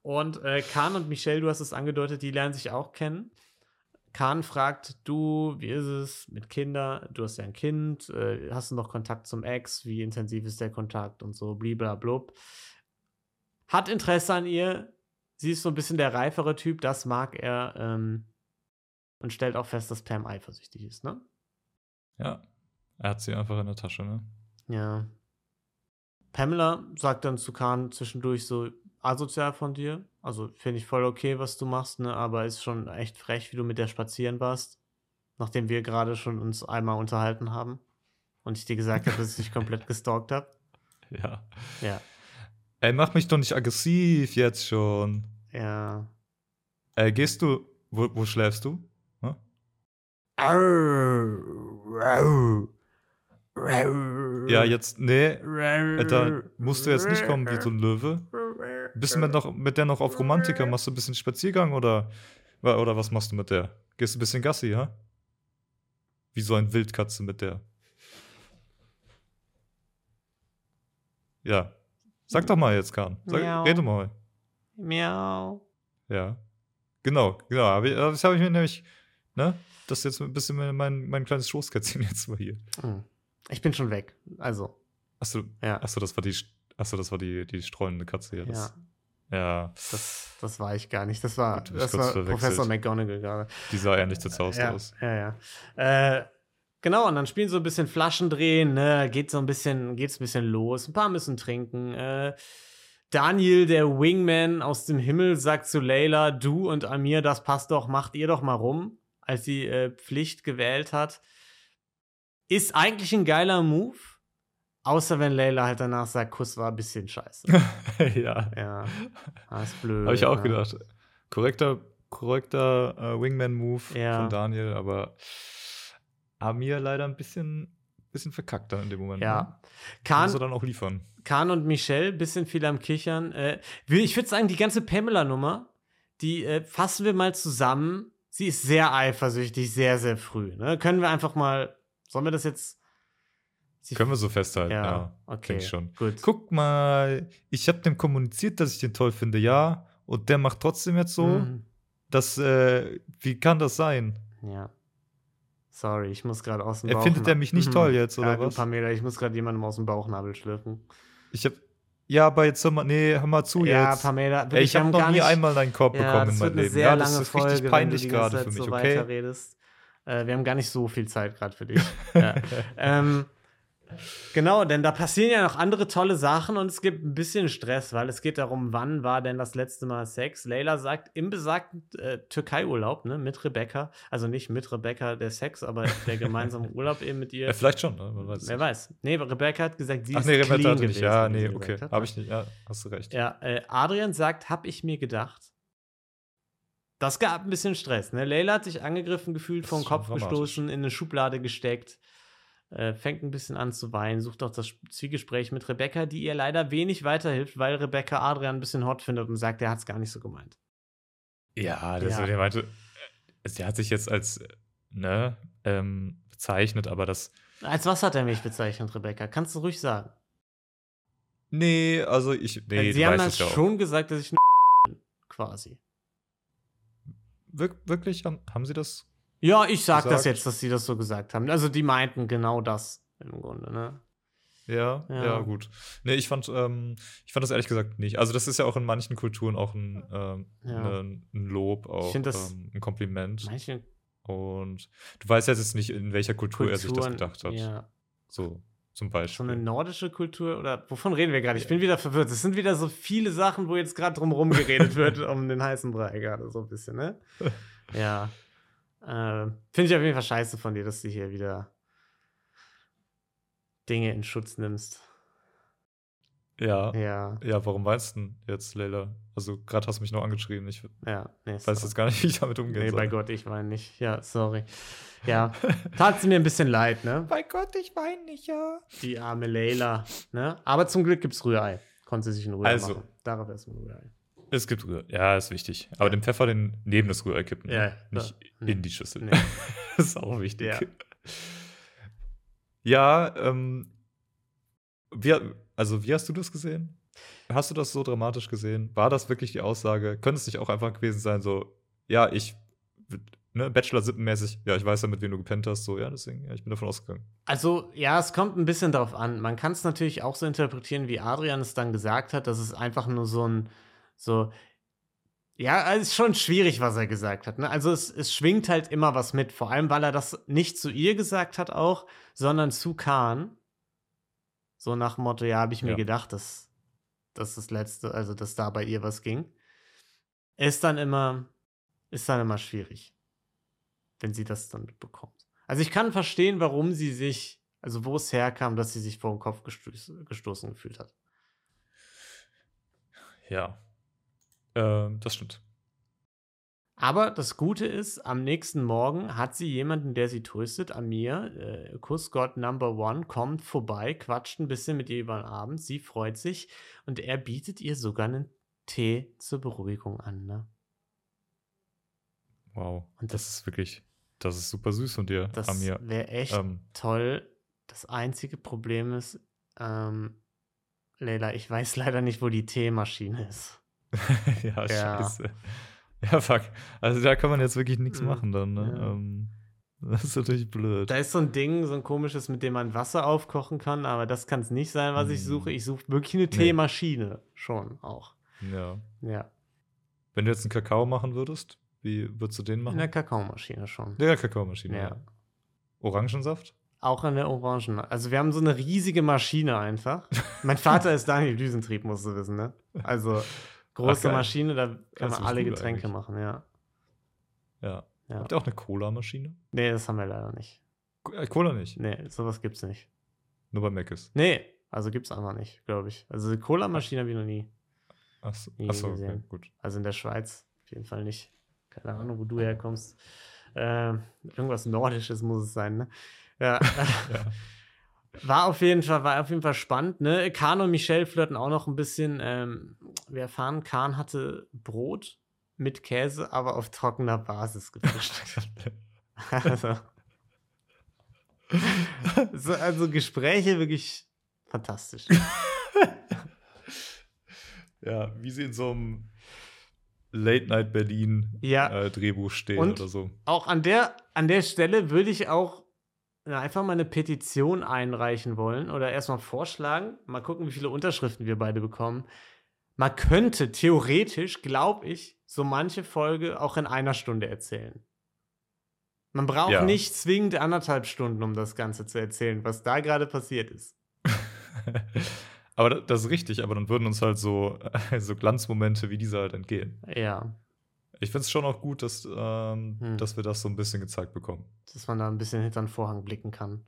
Und äh, Kahn und Michelle, du hast es angedeutet, die lernen sich auch kennen. Kahn fragt, du, wie ist es mit Kindern? Du hast ja ein Kind, äh, hast du noch Kontakt zum Ex? Wie intensiv ist der Kontakt und so, bliblablub. Hat Interesse an ihr. Sie ist so ein bisschen der reifere Typ, das mag er. Ähm, und stellt auch fest, dass Pam eifersüchtig ist, ne?
Ja, er hat sie einfach in der Tasche, ne?
Ja. Pamela sagt dann zu Kahn zwischendurch so asozial von dir. Also finde ich voll okay, was du machst, ne? Aber ist schon echt frech, wie du mit der spazieren warst. Nachdem wir gerade schon uns einmal unterhalten haben. Und ich dir gesagt habe, dass ich dich komplett gestalkt habe.
Ja.
Ja.
Ey, mach mich doch nicht aggressiv jetzt schon.
Ja.
Ey, gehst du, wo, wo schläfst du? Hm? Ja, jetzt, nee, Alter, musst du jetzt nicht kommen wie so ein Löwe? Bist du mit, noch, mit der noch auf Romantiker? Machst du ein bisschen Spaziergang oder, oder was machst du mit der? Gehst du ein bisschen Gassi, ha? Wie so ein Wildkatze mit der. Ja. Sag doch mal jetzt, Kahn. Sag,
Miau.
rede mal.
Miau.
Ja. Genau, genau. Das habe ich mir nämlich, ne? Das ist jetzt ein bisschen mein, mein, mein kleines Schoßkätzchen jetzt mal hier.
Hm. Ich bin schon weg. Also,
Achso,
ja.
achso das war die, achso, das war die, die streunende Katze hier.
Ja.
Das, ja.
Das, das war ich gar nicht. Das war,
Gut,
das war. Professor McGonagall gerade.
Die sah ähnlich zu Zaust
ja,
aus.
Ja, ja. Äh, genau, und dann spielen so ein bisschen Flaschen drehen, ne? Geht so ein bisschen, geht's ein bisschen los. Ein paar müssen trinken. Äh, Daniel, der Wingman aus dem Himmel, sagt zu Layla, du und Amir, das passt doch, macht ihr doch mal rum, als sie äh, Pflicht gewählt hat. Ist eigentlich ein geiler Move, außer wenn Layla halt danach sagt, Kuss war ein bisschen scheiße.
ja.
ja, das ist blöd.
Habe ich auch
ja.
gedacht. Korrekter, korrekter äh, Wingman-Move
Ja.
von Daniel, aber Amir leider ein bisschen, bisschen verkackter in dem Moment. Ne?
Ja.
Kann
Kahn,
sie dann auch liefern.
Kahn und Michelle, bisschen viel am Kichern. Äh, ich würde sagen, die ganze Pamela-Nummer, die äh, fassen wir mal zusammen. Sie ist sehr eifersüchtig, sehr, sehr früh. Ne? Können wir einfach mal, sollen wir das jetzt? Sie
Können wir so festhalten, ja.
ja, okay.
Denke schon.
Gut.
Guck mal, ich habe dem kommuniziert, dass ich den toll finde, ja. Und der macht trotzdem jetzt so.
Mhm.
Das, äh, wie kann das sein?
Ja. Sorry, ich muss gerade aus dem
Er
Bauch.
findet er mich nicht toll jetzt, oder
ja,
was?
Pamela, ich muss gerade jemandem aus dem Bauchnabel schlürfen.
Ich hab. Ja, aber jetzt hör mal, nee, hör mal zu
ja,
jetzt.
Pamela,
Ey, ich habe noch nie
nicht-
einmal deinen Korb
Ja,
bekommen in meinem
eine
Leben. Ja, das ist
Folge,
richtig peinlich gerade für mich,
so
okay?
Äh, wir haben gar nicht so viel Zeit gerade für dich. ja. ähm, genau, denn da passieren ja noch andere tolle Sachen und es gibt ein bisschen Stress, weil es geht darum, wann war denn das letzte Mal Sex? Leila sagt, im besagten äh, Türkei-Urlaub, ne, mit Rebecca, also nicht mit Rebecca der Sex, aber der gemeinsame Urlaub eben mit ihr.
Ja, vielleicht schon, ne? Weiß
Wer weiß. Nee, Rebecca hat gesagt, sie
Ach
ist
nee,
clean
Rebecca hatte
gewesen.
nicht. Ja, nee, okay. Habe ich nicht. Ja, hast du recht.
Ja, äh, Adrian sagt, hab ich mir gedacht. Das gab ein bisschen Stress. Ne? Leila hat sich angegriffen gefühlt,
Das
vom
schon
Kopf gestoßen, in eine Schublade gesteckt, äh, fängt ein bisschen an zu weinen, sucht auch das Zwiegespräch mit Rebecca, die ihr leider wenig weiterhilft, weil Rebecca Adrian ein bisschen hot findet und sagt, er hat es gar nicht so gemeint.
Ja, das
Ja.
der meinte, äh, der hat sich jetzt als, äh, ne, ähm, bezeichnet, aber das.
Als was hat er mich bezeichnet, Rebecca? Kannst du ruhig sagen.
Nee, also ich. Nee, du
Sie haben
es ja auch.
schon gesagt, dass ich quasi.
Wir, wirklich? Haben, sie das?
Ja, ich sag das
gesagt.
jetzt, dass sie das so gesagt haben. Also die meinten genau das im Grunde, ne?
Ja,
Ja.
ja, gut. Nee, ich fand, ähm, ich fand das ehrlich gesagt nicht. Also, das ist ja auch in manchen Kulturen auch ein, ähm,
Ja.
ne, ein Lob, auch
das-
ähm, ein Kompliment.
Manche
Und du weißt jetzt nicht, in welcher Kultur er sich das
Kulturen,
gedacht hat.
Ja.
So, zum
So
Beispiel.
eine nordische Kultur oder wovon reden wir gerade? Ich bin wieder verwirrt. Es sind wieder so viele Sachen, wo jetzt gerade drum geredet wird um den heißen Brei gerade so ein bisschen, ne? Ja. Äh, Finde ich auf jeden Fall scheiße von dir, dass du hier wieder Dinge in Schutz nimmst.
Ja.
Ja,
Ja, warum meinst du denn jetzt, Leila? Also, gerade hast du mich noch angeschrieben. Ich
ja. Nee,
weiß
sorry.
jetzt gar nicht, wie ich damit umgehen
Nee,
soll.
bei Gott, ich weine nicht. Ja, sorry. Ja, tat sie mir ein bisschen leid, ne?
Bei Gott, ich weine nicht, ja.
Die arme Leila, ne? Aber zum Glück gibt's Rührei. Konnte sie sich ein Rührei
Also.
machen. Darauf erstmal Rührei.
Es gibt Rührei. Ja, ist wichtig. Aber den Pfeffer den neben das Rührei kippen.
Ja,
Nicht
ja.
in die Schüssel.
Nee.
das ist auch wichtig.
Ja.
Ja, ähm, wie, also wie hast du das gesehen? Hast du das so dramatisch gesehen? War das wirklich die Aussage? Könnte es nicht auch einfach gewesen sein, so, ja, ich, ne, Bachelor-Sippenmäßig, ja, ich weiß ja, mit wem du gepennt hast, so, ja, deswegen, ja, ich bin davon ausgegangen.
Also, ja, es kommt ein bisschen darauf an. Man kann es natürlich auch so interpretieren, wie Adrian es dann gesagt hat, dass es einfach nur so ein, so, ja, es ist schon schwierig, was er gesagt hat. Ne? Also, es, es schwingt halt immer was mit, vor allem, weil er das nicht zu ihr gesagt hat, auch, sondern zu Kahn. So nach dem Motto, ja, habe ich mir
Ja.
gedacht, dass, dass das letzte, also, dass da bei ihr was ging. Ist dann immer, ist dann immer schwierig, wenn sie das dann mitbekommt. Also ich kann verstehen, warum sie sich, also wo es herkam, dass sie sich vor den Kopf gestoßen, gestoßen gefühlt hat.
Ja. Ähm, das stimmt.
Aber das Gute ist, am nächsten Morgen hat sie jemanden, der sie tröstet, Amir, äh, Kussgott Number One, kommt vorbei, quatscht ein bisschen mit ihr über den Abend, sie freut sich und er bietet ihr sogar einen Tee zur Beruhigung an. Ne?
Wow.
Und
das,
das-
ist wirklich, das ist super süß von dir,
Das
Amir.
wäre echt
Ähm,
toll. Das einzige Problem ist, ähm, Leila, ich weiß leider nicht, wo die Teemaschine ist.
ja,
Ja.
scheiße. Ja, fuck. Also da kann man jetzt wirklich nichts
Mhm.
machen dann, ne?
Ja.
Ähm, das ist natürlich blöd.
Da ist so ein Ding, so ein komisches, mit dem man Wasser aufkochen kann, aber das kann es nicht sein, was ich
Mm.
suche. Ich suche wirklich eine
Nee.
Teemaschine schon auch.
Ja.
Ja,
Wenn du jetzt einen Kakao machen würdest, wie würdest du den
in
machen?
der Kakaomaschine schon.
Ja, Kakaomaschine.
Ja.
Orangensaft?
Auch an der Orangen. Also wir haben so eine riesige Maschine einfach. mein Vater ist Daniel Düsentrieb, musst du wissen, ne? Also große
Ach.
Maschine, da kann man alle Getränke
eigentlich.
machen, ja.
Ja.
Ja.
Habt ihr auch eine Cola-Maschine?
Nee, das haben wir leider nicht.
Äh, Cola nicht.
Nee, sowas gibt's nicht.
Nur bei Mc's.
Nee, also gibt's einfach nicht, glaube ich. Also eine Cola-Maschine habe ich noch nie.
Achso,
Nie
Achso okay,
gesehen.
gut.
Also in der Schweiz auf jeden Fall nicht. Keine Ahnung, wo du herkommst. Ähm, irgendwas Nordisches muss es sein, ne? Ja. War auf jeden Fall, war auf jeden Fall spannend, ne? Kahn und Michelle flirten auch noch ein bisschen. Ähm, wir erfahren, Kahn hatte Brot mit Käse, aber auf trockener Basis gefrühstückt. also, so, also Gespräche wirklich fantastisch.
Ja, wie sie in so einem Late Night Berlin
Ja.
äh, Drehbuch stehen
Und-
oder so.
auch an der, an der Stelle würde ich auch einfach mal eine Petition einreichen wollen oder erstmal vorschlagen. Mal gucken, wie viele Unterschriften wir beide bekommen. Man könnte theoretisch, glaube ich, so manche Folge auch in einer Stunde erzählen. Man braucht
Ja.
nicht zwingend anderthalb Stunden, um das Ganze zu erzählen, was da gerade passiert ist.
aber da- das ist richtig, aber dann würden uns halt so, so Glanzmomente wie diese halt entgehen.
Ja,
Ich finde es schon auch gut, dass, ähm,
Hm.
dass wir das so ein bisschen gezeigt bekommen.
dass man da ein bisschen hinter den Vorhang blicken kann.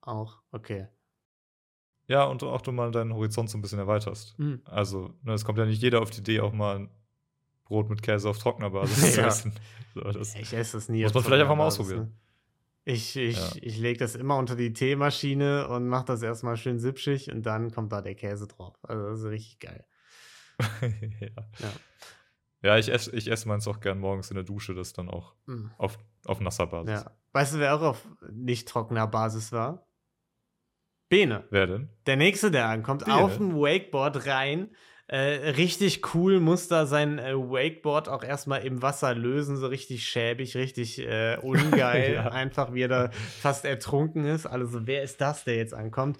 Auch, okay.
Ja, und auch du mal deinen Horizont so ein bisschen erweiterst.
Hm.
Also, ne, es kommt ja nicht jeder auf die Idee, auch mal Brot mit Käse auf trockener Basis zu
Ja.
essen. So, das,
Ich esse das nie.
Muss man vielleicht einfach mal
Basis,
ausprobieren.
Ne? Ich, ich,
Ja.
ich lege das immer unter die Teemaschine und mache das erstmal schön sipschig und dann kommt da der Käse drauf. Also das ist richtig geil.
ja.
Ja.
Ja, ich esse ich ess meins auch gern morgens in der Dusche, das dann auch
Mm.
auf, auf nasser Basis.
Ja. Weißt du, wer auch auf nicht trockener Basis war? Bene.
Wer denn?
Der nächste, der ankommt,
Bene?
auf dem Wakeboard rein. Äh, richtig cool, muss da sein äh, Wakeboard auch erstmal im Wasser lösen, so richtig schäbig, richtig äh, ungeil.
Ja.
Einfach wie er da fast ertrunken ist. Also, wer ist das, der jetzt ankommt?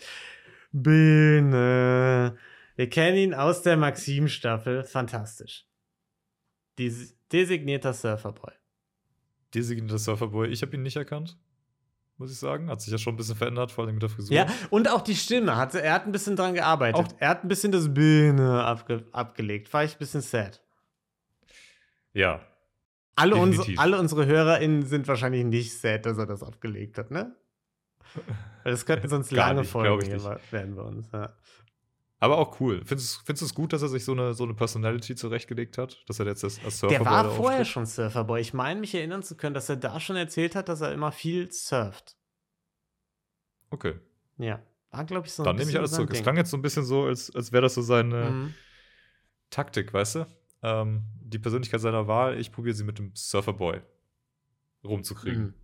Bene. Wir kennen ihn aus der Maxim-Staffel. Fantastisch. Des designierter Surferboy.
Designierter Surferboy. Ich habe ihn nicht erkannt, muss ich sagen. Hat sich ja schon ein bisschen verändert, vor allem mit der Frisur.
Ja, und auch die Stimme. Hatte, er hat ein bisschen dran gearbeitet.
Auch-
er hat ein bisschen das Bühne abge abgelegt. War ich ein bisschen sad.
Ja.
Alle, uns, alle unsere HörerInnen sind wahrscheinlich nicht sad, dass er das abgelegt hat, ne? Weil das könnten sonst lange
nicht,
Folgen werden bei uns. Ja.
Aber auch cool. Findest du findest du es gut, dass er sich so eine, so eine Personality zurechtgelegt hat? Dass er jetzt als, als Surferboy
Der war vorher
auftritt?
schon Surferboy. Ich meine, mich erinnern zu können, dass er da schon erzählt hat, dass er immer viel surft.
Okay.
Ja. War, glaube ich, so ein
Dann nehme ich alles zurück. Es
Ding.
klang jetzt so ein bisschen so, als, als wäre das so seine
Mhm.
Taktik, weißt du? Ähm, die Persönlichkeit seiner Wahl, ich probiere sie mit dem Surferboy rumzukriegen.
Mhm.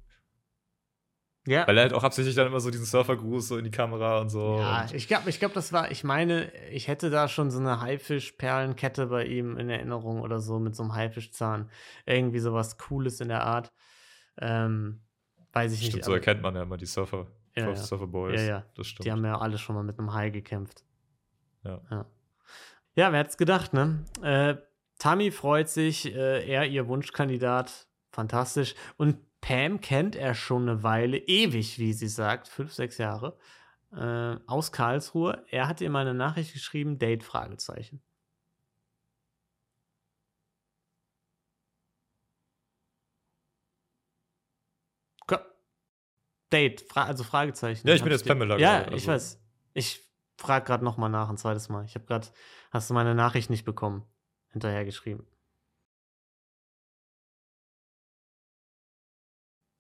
Ja.
Weil er halt auch absichtlich dann immer so diesen Surfergruß so in die Kamera und so.
Ja,
und
ich glaube, ich glaub, das war, ich meine, ich hätte da schon so eine Haifisch-Perlenkette bei ihm in Erinnerung oder so mit so einem Haifischzahn. Irgendwie sowas Cooles in der Art. Ähm, weiß ich
stimmt,
nicht.
so erkennt man ja immer die Surfer,
Ja, ja.
Surferboys.
Ja, ja.
Das stimmt.
Die haben ja alle schon mal mit einem Hai gekämpft.
Ja.
Ja, ja wer hätte es gedacht, ne? Äh, Tammy freut sich, äh, er ihr Wunschkandidat. Fantastisch. Und Pam kennt er schon eine Weile, ewig, wie sie sagt, fünf, sechs Jahre, äh, aus Karlsruhe. Er hat ihr mal eine Nachricht geschrieben, Date, Fragezeichen. Date, Fra also Fragezeichen.
Ja, ich bin jetzt Pamela
Ja,
gerade,
ich
also.
weiß. Ich frage gerade noch mal nach, ein zweites Mal. Ich habe gerade, hast du meine Nachricht nicht bekommen, hinterher geschrieben.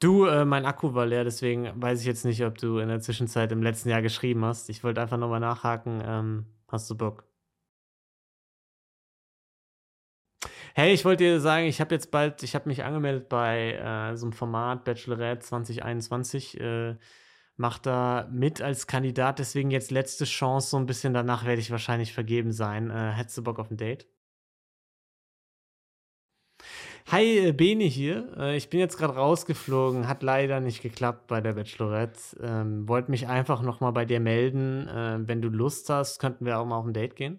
Du, äh, mein Akku war leer, deswegen weiß ich jetzt nicht, ob du in der Zwischenzeit im letzten Jahr geschrieben hast. Ich wollte einfach noch mal nachhaken. Ähm, hast du Bock? Hey, ich wollte dir sagen, ich habe jetzt bald, ich habe mich angemeldet bei äh, so einem Format Bachelorette 2021. Äh, mach da mit als Kandidat, deswegen jetzt letzte Chance, so ein bisschen danach werde ich wahrscheinlich vergeben sein. Äh, hättest du Bock auf ein Date? Hi, äh, Bene hier. Äh, ich bin jetzt gerade rausgeflogen, hat leider nicht geklappt bei der Bachelorette. Ähm, Wollte mich einfach noch mal bei dir melden. Äh, wenn du Lust hast, könnten wir auch mal auf ein Date gehen.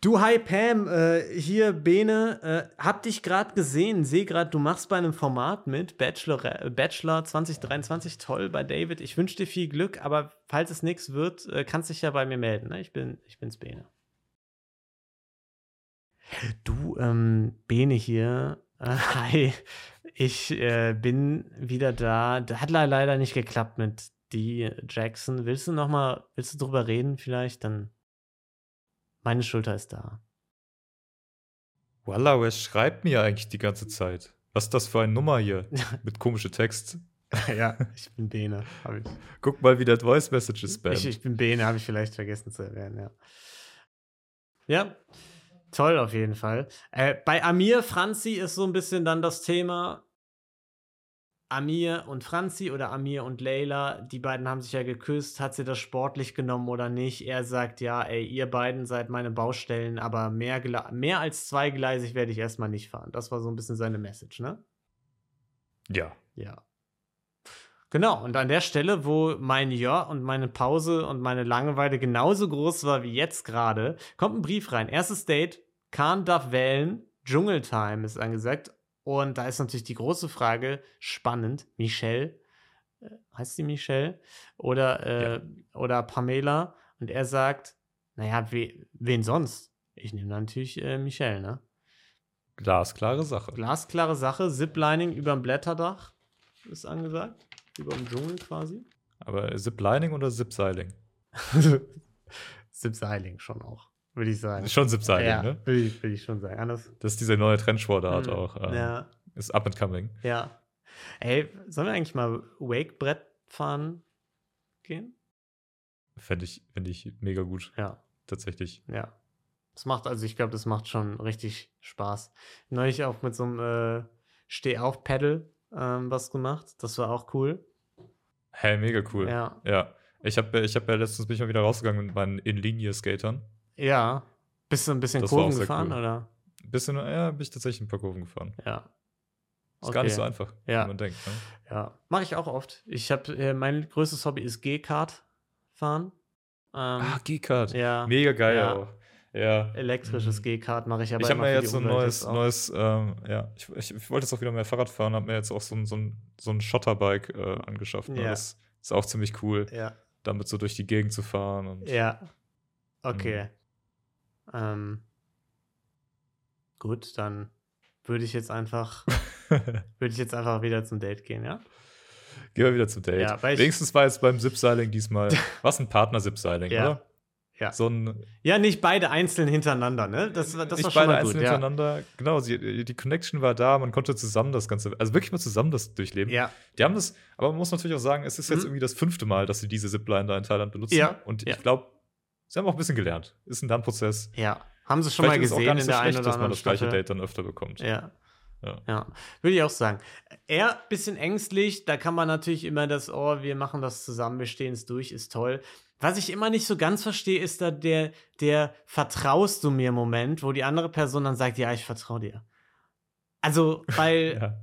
Du, hi Pam, äh, hier Bene, äh, hab dich gerade gesehen, sehe gerade, du machst bei einem Format mit, Bachelor, äh, Bachelor 2023, toll bei David. Ich wünsche dir viel Glück, aber falls es nichts wird, kannst dich ja bei mir melden. Ne? Ich, bin, ich bin's Bene. Du, ähm, Bene hier, äh, hi, ich äh, bin wieder da. Das hat leider nicht geklappt mit die Jackson. Willst du noch mal, willst du drüber reden vielleicht? Dann meine Schulter ist da.
Wallah, wer schreibt mir eigentlich die ganze Zeit? Was ist das für eine Nummer hier mit komischem Text?
ja, ich bin Bene. Ich.
Guck mal, wie der Voice Messages spammt.
Ich, ich bin Bene, habe ich vielleicht vergessen zu erwähnen, ja. Ja, toll auf jeden Fall. Äh, bei Amir Franzi ist so ein bisschen dann das Thema, Amir und Franzi oder Amir und Leila, die beiden haben sich ja geküsst. Hat sie das sportlich genommen oder nicht? Er sagt, ja, ey, ihr beiden seid meine Baustellen, aber mehr, mehr als zweigleisig werde ich erstmal nicht fahren. Das war so ein bisschen seine Message, ne?
Ja.
Ja. Genau, und an der Stelle, wo mein Ja und meine Pause und meine Langeweile genauso groß war wie jetzt gerade, kommt ein Brief rein. Erstes Date, Khan darf wählen, Dschungeltime ist angesagt und da ist natürlich die große Frage, spannend, Michelle, äh, heißt sie Michelle? Oder, äh, ja. oder Pamela. Und er sagt, naja, we, wen sonst? Ich nehme natürlich äh, Michelle, ne?
Glasklare Sache.
Glasklare Sache. Ziplining über dem Blätterdach ist angesagt. Über dem Dschungel quasi.
Aber Ziplining oder Zipseiling?
Zipseiling schon auch würde ich sagen.
Schon Zip-Seiling,
ja,
ne?
Würde ich, würd ich schon sagen. Anders.
Das ist diese neue Trendsportart
mhm.
auch. Ähm,
ja.
Ist up and coming.
Ja. Ey, sollen wir eigentlich mal Wake-Brett fahren gehen?
Fände ich, fänd ich mega gut.
Ja.
Tatsächlich.
Ja. Das macht, also ich glaube, das macht schon richtig Spaß. Neulich auch mit so einem äh, Steh-auf-Pedal ähm, was gemacht. Das war auch cool.
Hey, mega cool.
Ja.
Ja. Ich habe ich hab ja letztens bin ich mal wieder rausgegangen mit meinen In-Linie-Skatern.
Ja. Bist du ein bisschen
Das
Kurven gefahren,
cool.
oder?
Ein bisschen, ja, bin ich tatsächlich ein paar Kurven gefahren.
Ja.
Ist gar nicht so einfach,
Ja.
wie man denkt. Ne?
Ja. Mache ich auch oft. Ich habe, äh, mein größtes Hobby ist G-Kart fahren. Ähm,
Ah, G-Kart.
ja.
Mega geil
Ja.
auch. Ja.
Elektrisches
Mhm.
G-Kart mache ich aber
Ich habe mir jetzt so ein neues, neues ähm, ja, ich, ich, ich wollte jetzt auch wieder mehr Fahrrad fahren, habe mir jetzt auch so ein, so ein, so ein Schotterbike äh, angeschafft. Ne?
Ja.
Das ist auch ziemlich cool,
Ja.
damit so durch die Gegend zu fahren. Und
Ja. Okay. Ähm, gut, dann würde ich jetzt einfach, würde ich jetzt einfach wieder zum Date gehen, ja?
Gehen wir wieder zum Date.
Ja,
Wenigstens war jetzt beim Zipseiling diesmal, was ein Partner-Zipseiling,
Ja.
oder?
Ja.
So ein,
Ja, nicht beide einzeln hintereinander, ne? Das, war- das
nicht
war schon
beide
mal gut,
einzeln
ja.
hintereinander. Genau, sie, die Connection war da, man konnte zusammen das Ganze, also wirklich mal zusammen das durchleben.
Ja,
Die haben das, aber man muss natürlich auch sagen, es ist jetzt
Mhm.
irgendwie das fünfte Mal, dass sie diese Zipline da in Thailand benutzen.
Ja,
Und ich glaube, sie haben auch ein bisschen gelernt. Ist ein Lernprozess.
ja. Haben sie schon mal
Vielleicht auch
gesehen in
so
der einen
schlecht,
oder
dass man das gleiche
Staffel.
Date dann öfter bekommt.
Ja.
Ja.
Ja, würde ich auch sagen. Er bisschen ängstlich, da kann man natürlich immer das, oh, wir machen das zusammen, wir stehen es durch, ist toll. Was ich immer nicht so ganz verstehe, ist da der, der Vertraust du mir Moment, wo die andere Person dann sagt, ja, ich vertraue dir. Also, weil
Ja.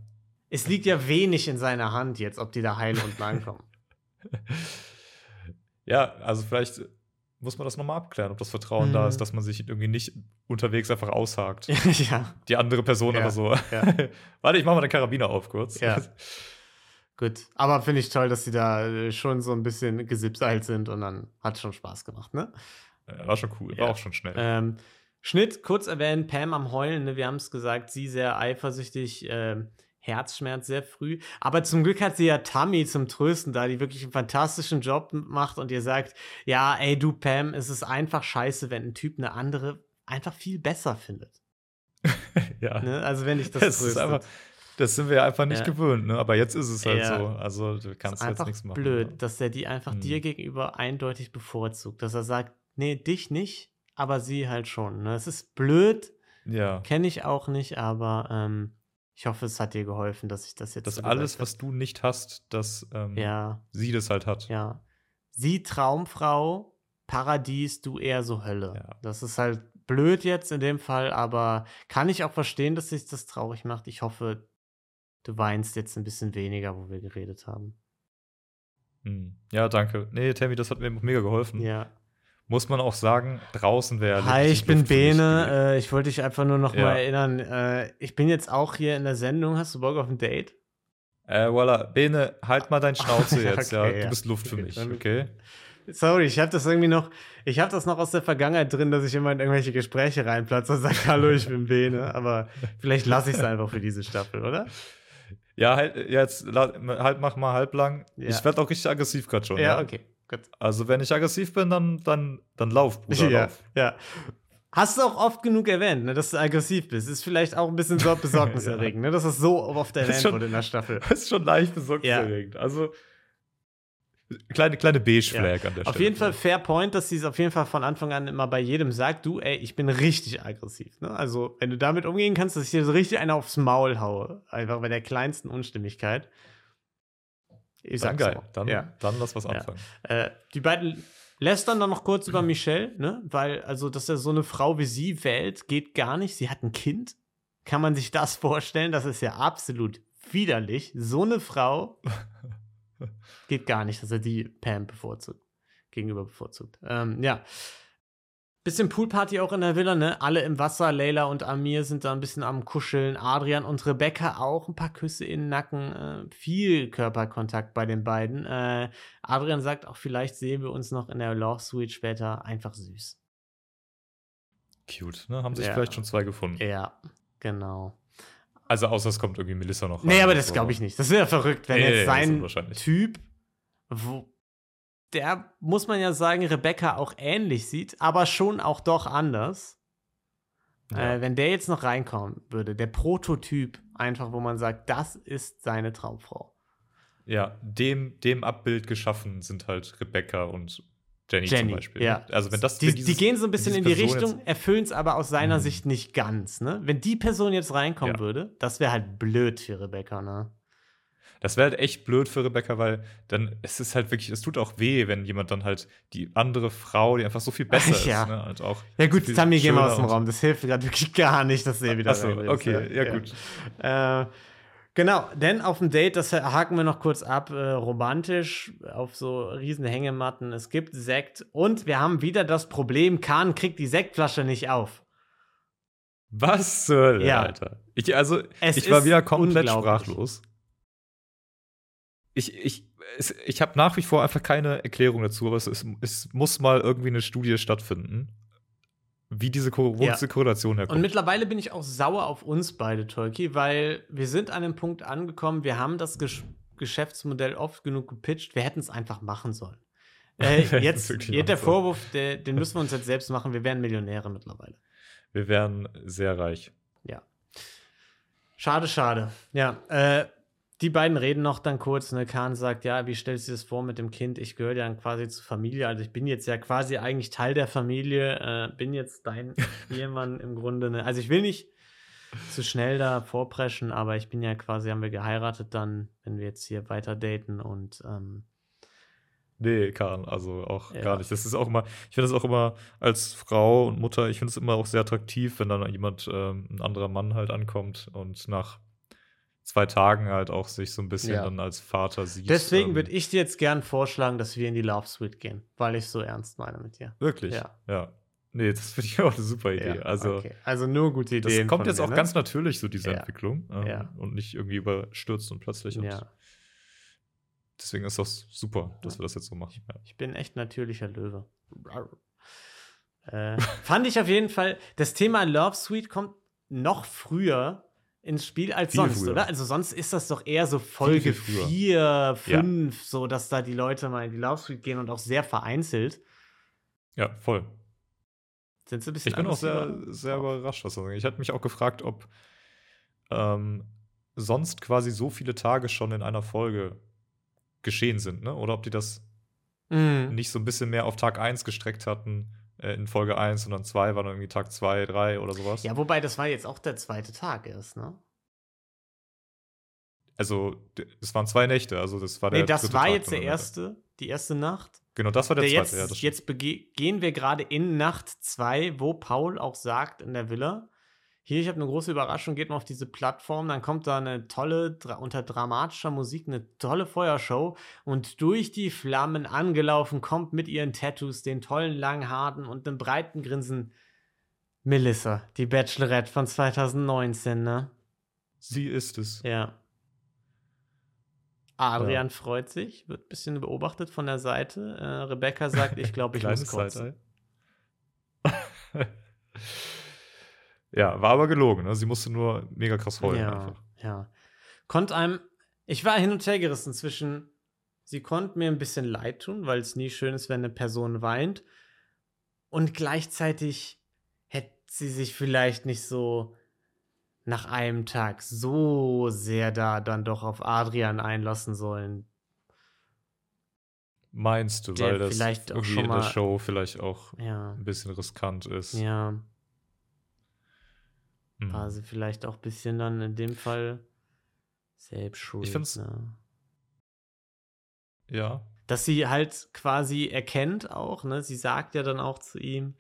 es liegt ja wenig in seiner Hand jetzt, ob die da heil unten ankommen.
ja, also vielleicht muss man das nochmal abklären, ob das Vertrauen da
Mhm.
ist, dass man sich irgendwie nicht unterwegs einfach aushakt.
ja,
Die andere Person
Ja,
aber so.
ja.
Warte, ich mach mal den Karabiner auf kurz.
Ja. gut. Aber finde ich toll, dass sie da äh, schon so ein bisschen gesipseilt sind und dann hat schon Spaß gemacht, ne?
Ja, War schon cool, war auch schon schnell.
Ähm, Schnitt, kurz erwähnen, Pam am Heulen, ne? wir haben es gesagt, sie sehr eifersüchtig, ähm, Herzschmerz sehr früh. Aber zum Glück hat sie ja Tammy zum Trösten da, die wirklich einen fantastischen Job macht und ihr sagt, ja, ey du Pam, es ist einfach scheiße, wenn ein Typ eine andere einfach viel besser findet.
ja.
Ne? Also wenn ich das,
Das ist einfach, das sind wir ja einfach nicht
Ja.
gewöhnt, ne? Aber jetzt ist es halt
Ja.
so. Also du kannst
ist
jetzt nichts machen.
blöd,
ne?
dass er die einfach
Mhm.
dir gegenüber eindeutig bevorzugt. Dass er sagt, nee, dich nicht, aber sie halt schon. Ne? Es ist blöd,
Ja.
Kenne ich auch nicht, aber ähm, ich hoffe, es hat dir geholfen, dass ich das jetzt.
Dass alles, was du nicht hast, dass ähm.
Ja,
sie das halt hat.
ja. Sie Traumfrau, Paradies, du eher so Hölle.
Ja.
Das ist halt blöd jetzt in dem Fall, aber kann ich auch verstehen, dass sich das traurig macht. Ich hoffe, du weinst jetzt ein bisschen weniger, wo wir geredet haben.
Hm. Ja, danke. Nee, Tammy, das hat mir mega geholfen.
Ja,
muss man auch sagen, draußen wäre.
Hi, ich bin Bene. Äh, ich wollte dich einfach nur noch
Ja.
mal erinnern. Äh, ich bin jetzt auch hier in der Sendung. Hast du Bock auf ein Date?
Äh, voilà, Bene, halt mal dein Schnauze jetzt, ja.
Okay,
Du
ja.
bist Luft für
Okay,
mich, okay?
Sorry, ich habe das irgendwie noch. Ich habe das noch aus der Vergangenheit drin, dass ich immer in irgendwelche Gespräche reinplatze und sage, hallo, ich bin Bene. Aber vielleicht lasse ich es einfach für diese Staffel, oder?
Ja, halt, jetzt, halt, mach mal halblang.
Ja.
Ich werde auch richtig aggressiv gerade schon.
Ja, okay, gut.
Also, wenn ich aggressiv bin, dann, dann, dann lauf, Bruder,
Ja,
lauf.
ja. Hast du auch oft genug erwähnt, ne, dass du aggressiv bist. Ist vielleicht auch ein bisschen so besorgniserregend, ne, dass das so oft erwähnt
schon-
wurde in der Staffel.
Das ist schon leicht besorgniserregend. Also, kleine, kleine Beige-Flag an der
Auf
Stelle.
jeden Fall fair point, dass sie es auf jeden Fall von Anfang an immer bei jedem sagt, du, ey, ich bin richtig aggressiv. Ne? Also, wenn du damit umgehen kannst, dass ich dir so richtig einer aufs Maul haue, einfach bei der kleinsten Unstimmigkeit. Ich
Dann
sag's
geil.
auch.
Dann,
ja.
dann lass was anfangen.
Äh, die beiden lästern dann noch kurz über Michelle, ne? Weil, also, dass er so eine Frau wie sie wählt, geht gar nicht. Sie hat ein Kind. Kann man sich das vorstellen? Das ist ja absolut widerlich. So eine Frau geht gar nicht, dass er die Pam bevorzugt. Gegenüber bevorzugt. Ähm, ja. Bisschen Poolparty auch in der Villa, ne? Alle im Wasser. Leila und Amir sind da ein bisschen am Kuscheln. Adrian und Rebecca auch ein paar Küsse in den Nacken. Äh, viel Körperkontakt bei den beiden. Äh, Adrian sagt auch, vielleicht sehen wir uns noch in der Love Suite später. Einfach süß.
Cute, ne? Haben sich
Ja.
vielleicht schon zwei gefunden.
Ja, genau.
Also, außer es kommt irgendwie Melissa noch
Nee,
rein.
aber das glaube ich nicht. Das wäre verrückt, wenn
Nee,
jetzt
nee,
sein. Typ, wo, der muss man ja sagen, Rebecca auch ähnlich sieht, aber schon auch doch anders.
Ja.
Äh, wenn der jetzt noch reinkommen würde, der Prototyp, einfach, wo man sagt, das ist seine Traumfrau.
Ja, dem, dem Abbild geschaffen sind halt Rebecca und Jenny,
Jenny,
zum Beispiel.
ja.
ne? Also wenn das
Die,
wenn dieses-
die gehen so ein bisschen in die
Person
Richtung, erfüllen es aber aus seiner
Mhm.
Sicht nicht ganz. Ne? Wenn die Person jetzt reinkommen
Ja.
würde, das wäre halt blöd für Rebecca. Ne?
Das wäre halt echt blöd für Rebecca, weil dann es ist halt wirklich, es tut auch weh, wenn jemand dann halt die andere Frau, die einfach so viel besser
Ja.
ist, ne? halt auch
Ja gut, Tammy, geh mal aus dem
und-
Raum. Das hilft gerade wirklich gar nicht, dass hier wieder
Achso, okay, ja, gut.
Äh, genau, denn auf dem Date, das haken wir noch kurz ab, äh, romantisch, auf so riesen Hängematten. Es gibt Sekt und wir haben wieder das Problem, Kahn kriegt die Sektflasche nicht auf.
Was Hölle,
Ja.
Alter? Ich, also,
Es
ich war wieder komplett sprachlos. Ich, ich, es, ich habe nach wie vor einfach keine Erklärung dazu, aber es, ist, es muss mal irgendwie eine Studie stattfinden, wie diese, Ko wo
Ja.
diese Korrelation herkommt.
Und mittlerweile bin ich auch sauer auf uns beide, Tolki, weil wir sind an dem Punkt angekommen, wir haben das Gesch Geschäftsmodell oft genug gepitcht, wir hätten es einfach machen sollen. Äh,
es
jetzt, jetzt der. Vorwurf, der, den müssen wir uns jetzt selbst machen, wir wären Millionäre mittlerweile.
Wir wären sehr reich.
Ja. Schade, schade. Ja, äh, die beiden reden noch dann kurz. Ne? Kahn sagt, ja, wie stellst du dir das vor mit dem Kind? Ich gehöre ja dann quasi zur Familie. Also ich bin jetzt ja quasi eigentlich Teil der Familie. Äh, bin jetzt dein Ehemann im Grunde. Ne? Also ich will nicht zu schnell da vorpreschen, aber ich bin ja quasi, haben wir geheiratet dann, wenn wir jetzt hier weiter daten und ähm,
Nee, Kahn, also auch
Ja.
gar nicht. Das ist auch immer, ich finde es auch immer als Frau und Mutter, ich finde es immer auch sehr attraktiv, wenn dann jemand, ähm, ein anderer Mann halt ankommt und nach zwei Tagen halt auch sich so ein bisschen
Ja.
dann als Vater sieht.
deswegen
ähm,
würde ich dir jetzt gern vorschlagen, dass wir in die Love Suite gehen, weil ich so ernst meine mit dir.
Wirklich?
Ja.
Ja. Nee, das finde ich auch eine super Idee.
Ja,
also,
okay. also nur gute
das
Ideen.
kommt jetzt
mir,
auch
ne?
ganz natürlich, so diese
Ja.
Entwicklung. Ähm,
Ja.
Und nicht irgendwie überstürzt und plötzlich. Und
Ja.
Deswegen ist das super, dass wir das jetzt so machen.
Ich bin echt natürlicher Löwe. äh, fand ich auf jeden Fall, das Thema Love Suite kommt noch früher ins Spiel als
Viel
sonst,
früher.
oder? Also sonst ist das doch eher so Folge
viel früher.
4, 5, so dass da die Leute mal in die Love Suite gehen und auch sehr vereinzelt.
ja, voll.
Sind sie ein bisschen
Ich bin auch sehr, sehr überrascht, was das angeht. Ich hatte mich auch gefragt, ob ähm, sonst quasi so viele Tage schon in einer Folge geschehen sind, ne? Oder ob die das
Mhm.
nicht so ein bisschen mehr auf Tag 1 gestreckt hatten, äh, in Folge 1 und dann 2 war dann irgendwie Tag 2, 3 oder sowas.
Ja, wobei das war jetzt auch der zweite Tag erst, ne?
Also, es waren zwei Nächte, also das war der
Nee, das war
Tag
jetzt der erste, die erste Nacht.
Genau, das war der,
Der
zweite, ja, das
jetzt
stimmt.
jetzt gehen wir gerade in Nacht 2, wo Paul auch sagt in der Villa, hier, ich habe eine große Überraschung, geht mal auf diese Plattform, dann kommt da eine tolle, unter dramatischer Musik, eine tolle Feuershow und durch die Flammen angelaufen kommt mit ihren Tattoos, den tollen langen Haaren und einem breiten Grinsen Melissa, die Bachelorette von 2019, ne?
Sie ist es.
Ja. Adrian ja. freut sich, wird ein bisschen beobachtet von der Seite. Äh, Rebecca sagt, ich glaube, ich muss kotzen.
Ja, war aber gelogen. Ne? Sie musste nur mega krass heulen.
Ja, einfach. ja. Konnte einem, ich war hin und her gerissen zwischen, sie konnte mir ein bisschen leid tun, weil es nie schön ist, wenn eine Person weint. Und gleichzeitig hätte sie sich vielleicht nicht so nach einem Tag so sehr da dann doch auf Adrian einlassen sollen.
Meinst du, weil das vielleicht irgendwie in der Show vielleicht auch ja. ein bisschen riskant ist?
Ja. Mhm. War sie vielleicht auch ein bisschen dann in dem Fall selbst schuld.
Ich finde ne? Ja.
Dass sie halt quasi erkennt auch, ne? Sie sagt ja dann auch zu ihm,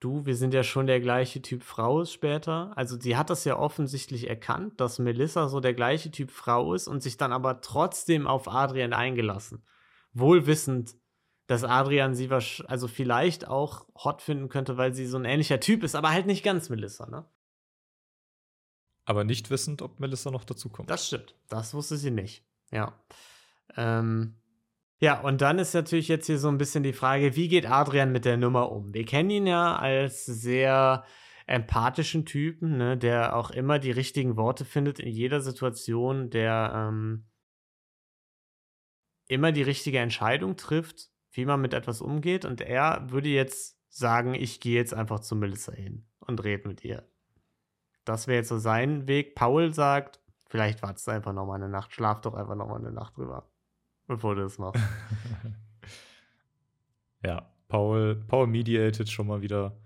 du, wir sind ja schon der gleiche Typ Frau später. Also sie hat das ja offensichtlich erkannt, dass Melissa so der gleiche Typ Frau ist und sich dann aber trotzdem auf Adrian eingelassen. Wohlwissend, dass Adrian sie also vielleicht auch hot finden könnte, weil sie so ein ähnlicher Typ ist, aber halt nicht ganz Melissa, ne?
Aber nicht wissend, ob Melissa noch dazukommt.
Das stimmt. Das wusste sie nicht. Ja. Ähm, ja, und dann ist natürlich jetzt hier so ein bisschen die Frage, wie geht Adrian mit der Nummer um? Wir kennen ihn ja als sehr empathischen Typen, ne, der auch immer die richtigen Worte findet in jeder Situation, der ähm, immer die richtige Entscheidung trifft, wie man mit etwas umgeht. Und er würde jetzt sagen, ich gehe jetzt einfach zu Melissa hin und rede mit ihr. Das wäre jetzt so sein Weg. Paul sagt, vielleicht wartest du einfach noch mal eine Nacht, schlaf doch einfach noch mal eine Nacht drüber, bevor du das machst.
ja, Paul, Paul mediated schon mal wieder.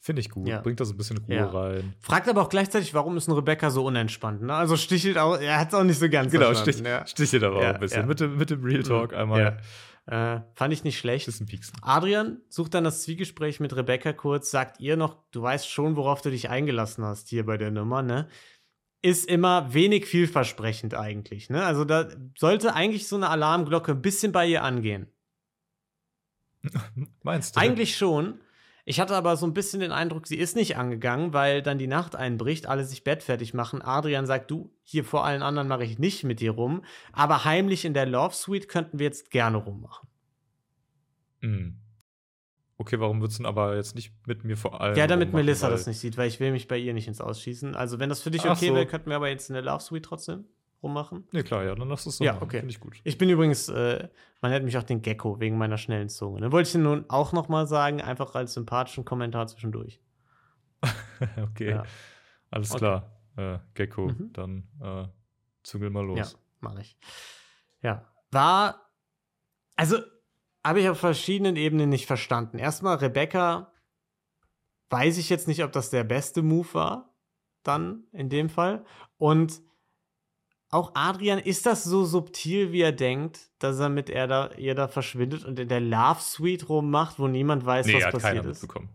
Finde ich gut. Ja. Bringt da so ein bisschen Ruhe ja. rein.
Fragt aber auch gleichzeitig, warum ist ein Rebecca so unentspannt? Ne? Also stichelt auch, er hat es auch nicht so ganz
Genau, stich, ja. stichelt aber auch ein bisschen. Mit dem, mit dem Real Talk mhm. einmal.
Äh, fand ich nicht schlecht.
Bisschen pieksen.
Adrian sucht dann das Zwiegespräch mit Rebecca kurz, sagt ihr noch, du weißt schon, worauf du dich eingelassen hast hier bei der Nummer, ne? Ist immer wenig vielversprechend eigentlich, ne? Also da sollte eigentlich so eine Alarmglocke ein bisschen bei ihr angehen.
Meinst du?
Eigentlich schon. Ich hatte aber so ein bisschen den Eindruck, sie ist nicht angegangen, weil dann die Nacht einbricht, alle sich bettfertig machen. Adrian sagt, du, hier vor allen anderen mache ich nicht mit dir rum, aber heimlich in der Love Suite könnten wir jetzt gerne rummachen.
Mhm. Okay, warum würdest du denn aber jetzt nicht mit mir vor allem?
Ja, damit Melissa das nicht sieht, weil ich will mich bei ihr nicht ins Ausschießen. Also, wenn das für dich okay so. wäre, könnten wir aber jetzt in der Love Suite trotzdem rummachen?
Ja, klar, ja, dann lass es so.
Ja, okay. Finde ich gut. Ich bin übrigens, äh, man nennt mich auch den Gecko wegen meiner schnellen Zunge. Dann wollte ich nun auch noch mal sagen, einfach als sympathischen Kommentar zwischendurch.
okay. Ja. Alles okay. klar. Äh, Gecko, mhm. dann äh, züngel mal los.
Ja, mach ich. Ja. War, also, habe ich auf verschiedenen Ebenen nicht verstanden. Erstmal, Rebecca, weiß ich jetzt nicht, ob das der beste Move war, dann in dem Fall. Und auch Adrian, ist das so subtil, wie er denkt, dass er mit er da, ihr da verschwindet und in der Love Suite rummacht, wo niemand weiß, nee, was hat passiert keiner ist?
Mitbekommen.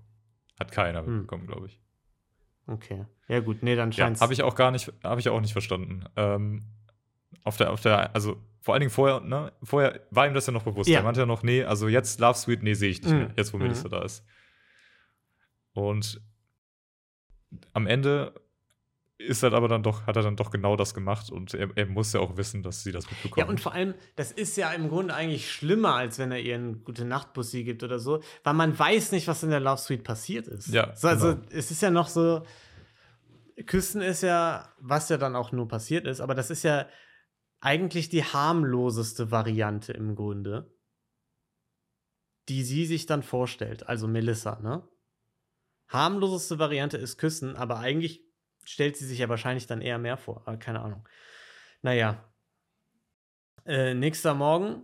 Hat keiner hm. mitbekommen, glaube ich.
Okay. Ja, gut, nee, dann scheint
ja, Habe ich auch gar nicht, habe ich auch nicht verstanden. Ähm, auf der, auf der, also vor allen Dingen vorher, ne, vorher war ihm das ja noch bewusst. Ja. Er meinte ja noch, nee, also jetzt Love Suite, nee, sehe ich nicht mhm. mehr, jetzt wo Melissa mhm. da ist. Und am Ende ist halt aber dann doch, hat er dann doch genau das gemacht und er, er muss ja auch wissen, dass sie das mitbekommt.
Ja, und vor allem, das ist ja im Grunde eigentlich schlimmer, als wenn er ihr einen gute Nachtbussi gibt oder so, weil man weiß nicht, was in der Love Suite passiert ist.
Ja.
So, also, genau. es ist ja noch so, Küssen ist ja, was ja dann auch nur passiert ist, aber das ist ja eigentlich die harmloseste Variante im Grunde, die sie sich dann vorstellt, also Melissa, ne? Harmloseste Variante ist Küssen, aber eigentlich stellt sie sich ja wahrscheinlich dann eher mehr vor. Aber keine Ahnung. Naja. Äh, nächster Morgen.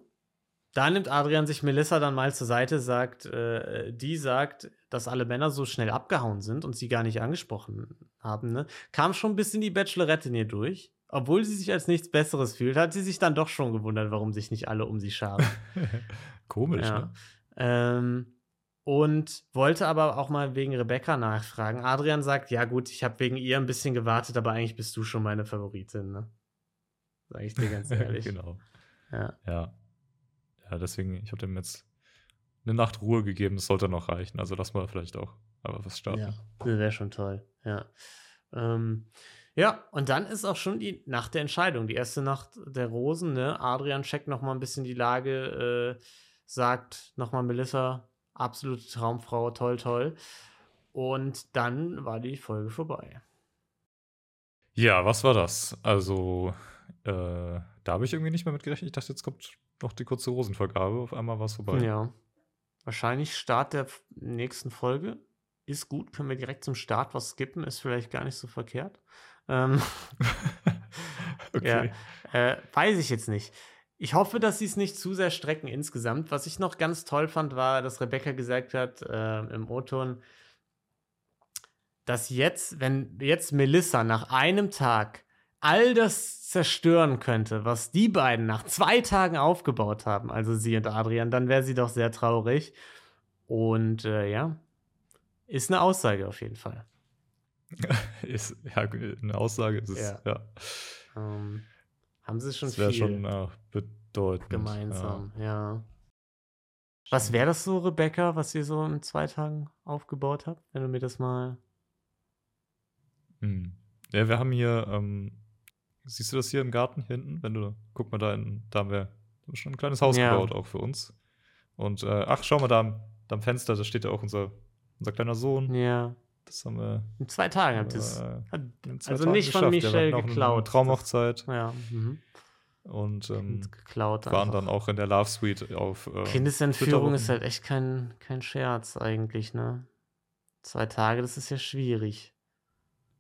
Da nimmt Adrian sich Melissa dann mal zur Seite, sagt, äh, die sagt, dass alle Männer so schnell abgehauen sind und sie gar nicht angesprochen haben. Ne? Kam schon ein bisschen die Bachelorette in ihr durch. Obwohl sie sich als nichts Besseres fühlt, hat sie sich dann doch schon gewundert, warum sich nicht alle um sie scharen.
Komisch,
ja. ne? Ähm, und wollte aber auch mal wegen Rebecca nachfragen. Adrian sagt, ja gut, ich habe wegen ihr ein bisschen gewartet, aber eigentlich bist du schon meine Favoritin, ne? Sag ich dir ganz ehrlich.
genau.
Ja.
Ja. Ja, deswegen, ich habe dem jetzt eine Nacht Ruhe gegeben, das sollte noch reichen. Also lass mal vielleicht auch aber was starten.
Ja, wäre schon toll. Ja. Ähm, ja, und dann ist auch schon die Nacht der Entscheidung, die erste Nacht der Rosen. Ne? Adrian checkt noch mal ein bisschen die Lage, äh, sagt noch mal Melissa, absolute Traumfrau, toll, toll. Und dann war die Folge vorbei.
Ja, was war das? Also, äh, da habe ich irgendwie nicht mehr mit gerechnet. Ich dachte, jetzt kommt noch die kurze Rosenvergabe. Auf einmal war es vorbei.
Ja. Wahrscheinlich Start der nächsten Folge. Ist gut, können wir direkt zum Start was skippen, ist vielleicht gar nicht so verkehrt. Ähm,
okay.
Ja, äh, weiß ich jetzt nicht. Ich hoffe, dass sie es nicht zu sehr strecken insgesamt. Was ich noch ganz toll fand, war, dass Rebecca gesagt hat äh, im O-Ton, dass jetzt, wenn jetzt Melissa nach einem Tag all das zerstören könnte, was die beiden nach zwei Tagen aufgebaut haben, also sie und Adrian, dann wäre sie doch sehr traurig. Und äh, ja, ist eine Aussage auf jeden Fall.
Ist, ja, eine Aussage ist es.
Ja.
Ja.
Ähm, haben sie schon
Das wäre
viel
schon äh, bedeutend.
gemeinsam, ja. Was wäre das so, Rebecca, was ihr so in zwei Tagen aufgebaut habt, wenn du mir das mal.
Ja. Hm. ja, wir haben hier, ähm, siehst du das hier im Garten hinten? Wenn du, guck mal da, in, da haben wir schon ein kleines Haus
Ja.
gebaut, auch für uns. Und äh, ach, schau mal da am, da am Fenster, da steht ja auch unser, unser kleiner Sohn.
Ja.
Das haben wir
In zwei Tagen habt ihr es. Also
Tagen
nicht von Michelle geklaut.
Traumhochzeit
Ja. Mhm.
und ähm,
geklaut.
waren
einfach.
dann auch in der Love Suite auf. Äh,
Kindesentführung ist halt echt kein, kein Scherz eigentlich, ne? Zwei Tage, das ist ja schwierig.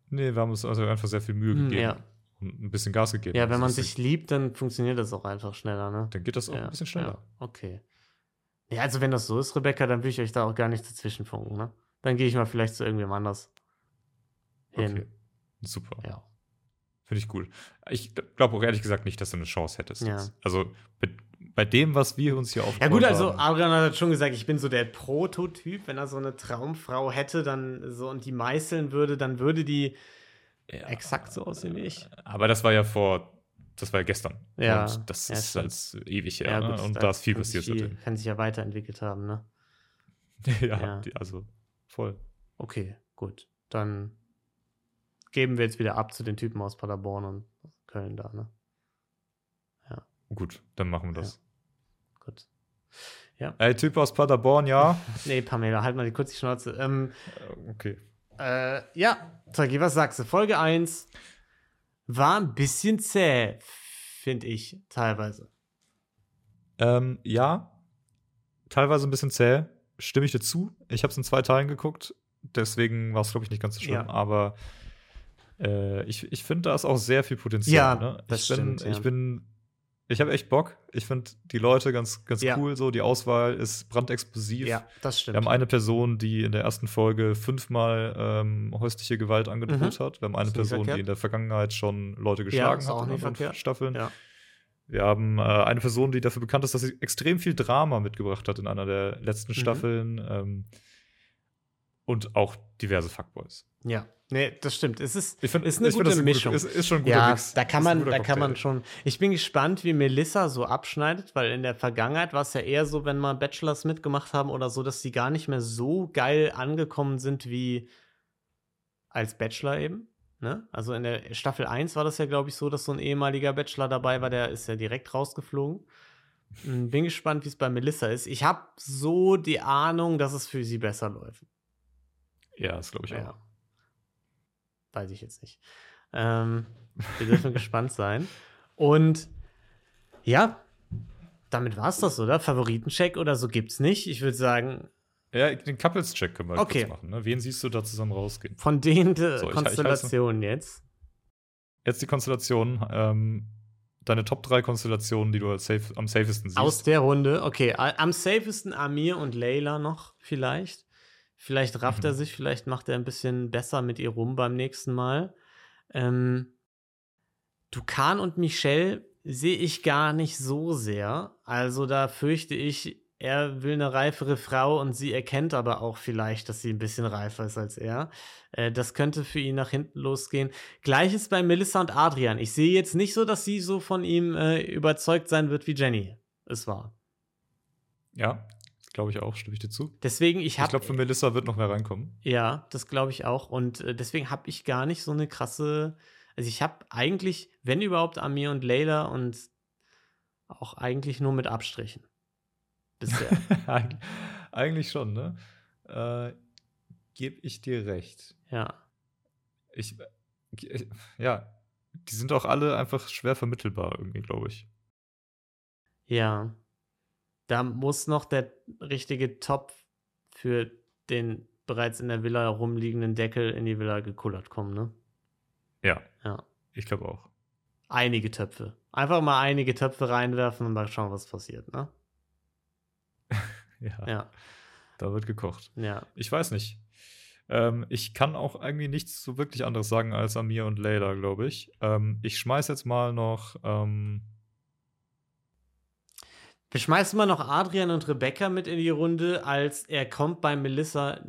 Nee, wir haben uns also einfach sehr viel Mühe
Hm,
gegeben
ja.
und ein bisschen Gas gegeben.
Ja, wenn man sich liebt, dann funktioniert das auch einfach schneller, ne?
Dann geht das auch
ja,
ein bisschen schneller.
Ja, okay. Ja, also wenn das so ist, Rebecca, dann will ich euch da auch gar nicht dazwischen funken, ne? Dann gehe ich mal vielleicht zu irgendwem anders hin.
Okay. Super.
Ja.
Finde ich cool. Ich glaube auch ehrlich gesagt nicht, dass du eine Chance hättest.
Ja.
Also bei, dem, was wir uns hier aufgebaut
Ja gut, also. Adrian hat schon gesagt, ich bin so der Prototyp. Wenn er so eine Traumfrau hätte, dann so und die meißeln würde, dann würde die
Ja,
exakt so aussehen wie ich.
Aber das war ja vor, das war ja gestern.
Ja,
Und das
ja,
ist als ewig her. ne? Und
da
ist viel passiert seitdem.
Kann sich ja weiterentwickelt haben, ne?
ja,
Ja.
Die, also voll.
Okay, gut. Dann geben wir jetzt wieder ab zu den Typen aus Paderborn und Köln da, ne?
Gut, dann machen wir das.
Gut.
Ey, Typ aus Paderborn, ja.
Nee, Pamela, halt mal die kurz die Schnauze. Ähm,
Äh, okay.
Äh, ja, Tagi, was sagst du? Folge 1 war ein bisschen zäh, finde ich, teilweise.
Ähm, ja, teilweise ein bisschen zäh. Stimme ich dir zu. Ich habe es in zwei Teilen geguckt, deswegen war es, glaube ich, nicht ganz so schlimm.
Ja.
Aber äh, ich, ich finde, da ist auch sehr viel Potenzial.
Ja,
ne? ich bin,
stimmt, ja.
Ich bin, ich habe echt Bock. Ich finde die Leute ganz, ganz
Ja.
cool. So, die Auswahl ist brandexplosiv.
Ja, das
Wir
stimmt.
haben eine Person, die in der ersten Folge fünfmal ähm, häusliche Gewalt angedroht
Mhm.
hat. Wir haben eine Person, die
verkehrt.
in der Vergangenheit schon Leute
Ja,
geschlagen
ist
hat
auch
in anderen
verkehrt.
Staffeln.
Ja.
Wir haben äh, eine Person, die dafür bekannt ist, dass sie extrem viel Drama mitgebracht hat in einer der letzten
Mhm.
Staffeln. Ähm, und auch diverse Fuckboys.
ja, nee, das stimmt. Es ist,
Ich find-
ist eine
find,
gute
das ein
Mischung.
Ist, ist schon ein guter
ja,
Mix.
da kann man, da kann man schon. Ich bin gespannt, wie Melissa so abschneidet, weil in der Vergangenheit war es ja eher so, wenn mal Bachelors mitgemacht haben oder so, dass sie gar nicht mehr so geil angekommen sind wie als Bachelor eben. Ne? Also in der Staffel 1 war das ja, glaube ich, so, dass so ein ehemaliger Bachelor dabei war, der ist ja direkt rausgeflogen. Hm, Bin gespannt, wie es bei Melissa ist. Ich habe so die Ahnung, dass es für sie besser läuft.
Ja, das glaube ich auch.
Ja. Weiß ich jetzt nicht. Ähm, wir dürfen gespannt sein. Und ja, damit war es das, oder? Favoritencheck oder so gibt's nicht. Ich würde sagen,
Ja, den Couples-Check können wir
Okay.
kurz machen. Ne? Wen siehst du da zusammen rausgehen?
von den äh,
So, ich- ich
Konstellationen jetzt.
Jetzt die Konstellation, ähm, deine Top 3 Konstellationen, die du safe, am safesten siehst.
Aus der Runde, okay. Am safesten Amir und Layla noch, vielleicht. Vielleicht rafft
Mhm.
er sich, vielleicht macht er ein bisschen besser mit ihr rum beim nächsten Mal. Ähm, Dukan und Michelle sehe ich gar nicht so sehr. Also da fürchte ich er will eine reifere Frau und sie erkennt aber auch vielleicht, dass sie ein bisschen reifer ist als er. Äh, das könnte für ihn nach hinten losgehen. Gleiches bei Melissa und Adrian. Ich sehe jetzt nicht so, dass sie so von ihm äh, überzeugt sein wird, wie Jenny es war.
Ja, glaube ich auch, stimme ich dir zu.
Deswegen, ich habe.
Ich glaube, für Melissa wird noch mehr reinkommen.
Ja, das glaube ich auch. Und äh, deswegen habe ich gar nicht so eine krasse. Also, ich habe eigentlich, wenn überhaupt, Amir und Layla und auch eigentlich nur mit Abstrichen.
Bisher. eigentlich schon, ne? Äh, Gebe ich dir recht.
Ja.
Ich, ich, ja, die sind auch alle einfach schwer vermittelbar irgendwie, glaube ich.
Ja. Da muss noch der richtige Topf für den bereits in der Villa herumliegenden Deckel in die Villa gekullert kommen, ne?
Ja.
Ja.
Ich glaube auch.
Einige Töpfe. Einfach mal einige Töpfe reinwerfen und mal schauen, was passiert, ne?
ja.
Ja.
Da wird gekocht.
Ja.
Ich weiß nicht. Ähm, ich kann auch irgendwie nichts so wirklich anderes sagen als Amir und Layla, glaube ich. Ähm, ich schmeiß jetzt mal noch ähm,
wir schmeißen mal noch Adrian und Rebecca mit in die Runde, als er kommt bei Melissa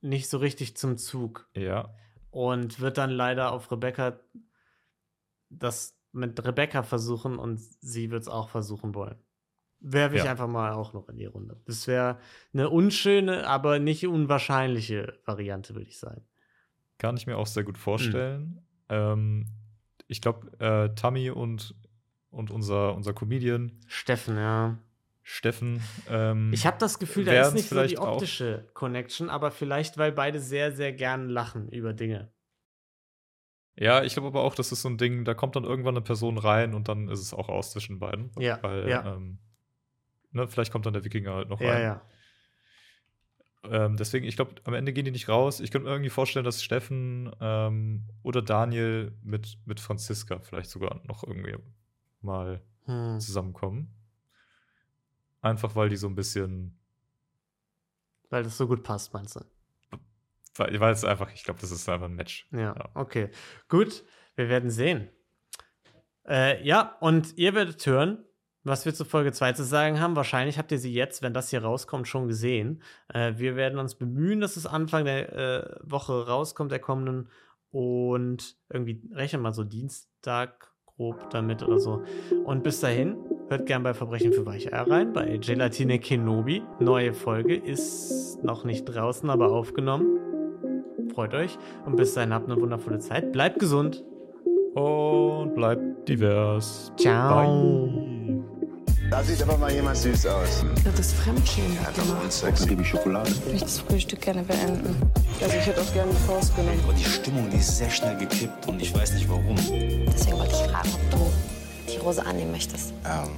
nicht so richtig zum Zug.
Ja.
Und wird dann leider auf Rebecca das mit Rebecca versuchen und sie wird es auch versuchen wollen. Werfe ich ja. einfach mal auch noch in die Runde. Das wäre eine unschöne, aber nicht unwahrscheinliche Variante, würde ich sagen.
Kann ich mir auch sehr gut vorstellen. Mhm. Ähm, ich glaube, äh, Tammy und, und unser, unser Comedian.
Steffen, ja.
Steffen. Ähm,
ich habe das Gefühl, da ist nicht so die optische. Connection, aber vielleicht, weil beide sehr, sehr gern lachen über Dinge.
Ja, ich glaube aber auch, das ist so ein Ding, da kommt dann irgendwann eine Person rein und dann ist es auch aus zwischen beiden.
Ja.
Weil,
ja.
Ähm, ne, vielleicht kommt dann der Wikinger halt noch
ja,
rein.
Ja,
ähm, deswegen, ich glaube, am Ende gehen die nicht raus. Ich könnte mir irgendwie vorstellen, dass Steffen ähm, oder Daniel mit, mit Franziska vielleicht sogar noch irgendwie mal hm. zusammenkommen. Einfach weil die so ein bisschen.
Weil das so gut passt, meinst du?
Weil, weil es einfach, ich glaube, das ist einfach ein Match.
Ja, ja, okay. Gut, wir werden sehen. Äh, ja, und ihr werdet hören, was wir zu Folge 2 zu sagen haben. Wahrscheinlich habt ihr sie jetzt, wenn das hier rauskommt, schon gesehen. Äh, wir werden uns bemühen, dass es Anfang der äh, Woche rauskommt, der kommenden. Und irgendwie rechnen mal so Dienstag grob damit oder so. Und bis dahin Hört gern bei Verbrechen für Weicheier rein, bei Gelatine Kenobi. Neue Folge ist noch nicht draußen, aber aufgenommen. Freut euch und bis dahin habt eine wundervolle Zeit. Bleibt gesund.
Und bleibt divers.
Ciao.
Bye.
Da sieht aber mal jemand süß aus.
Das ist Fremdschämen.
Ja, doch, Sex gebe ich Schokolade.
Ich möchte das Frühstück gerne beenden. Also ich hätte auch gerne die Faust genommen.
Aber die Stimmung, die ist sehr schnell gekippt und ich weiß nicht warum.
Deswegen wollte ich fragen, ob du die Rose annehmen möchtest.
Ähm.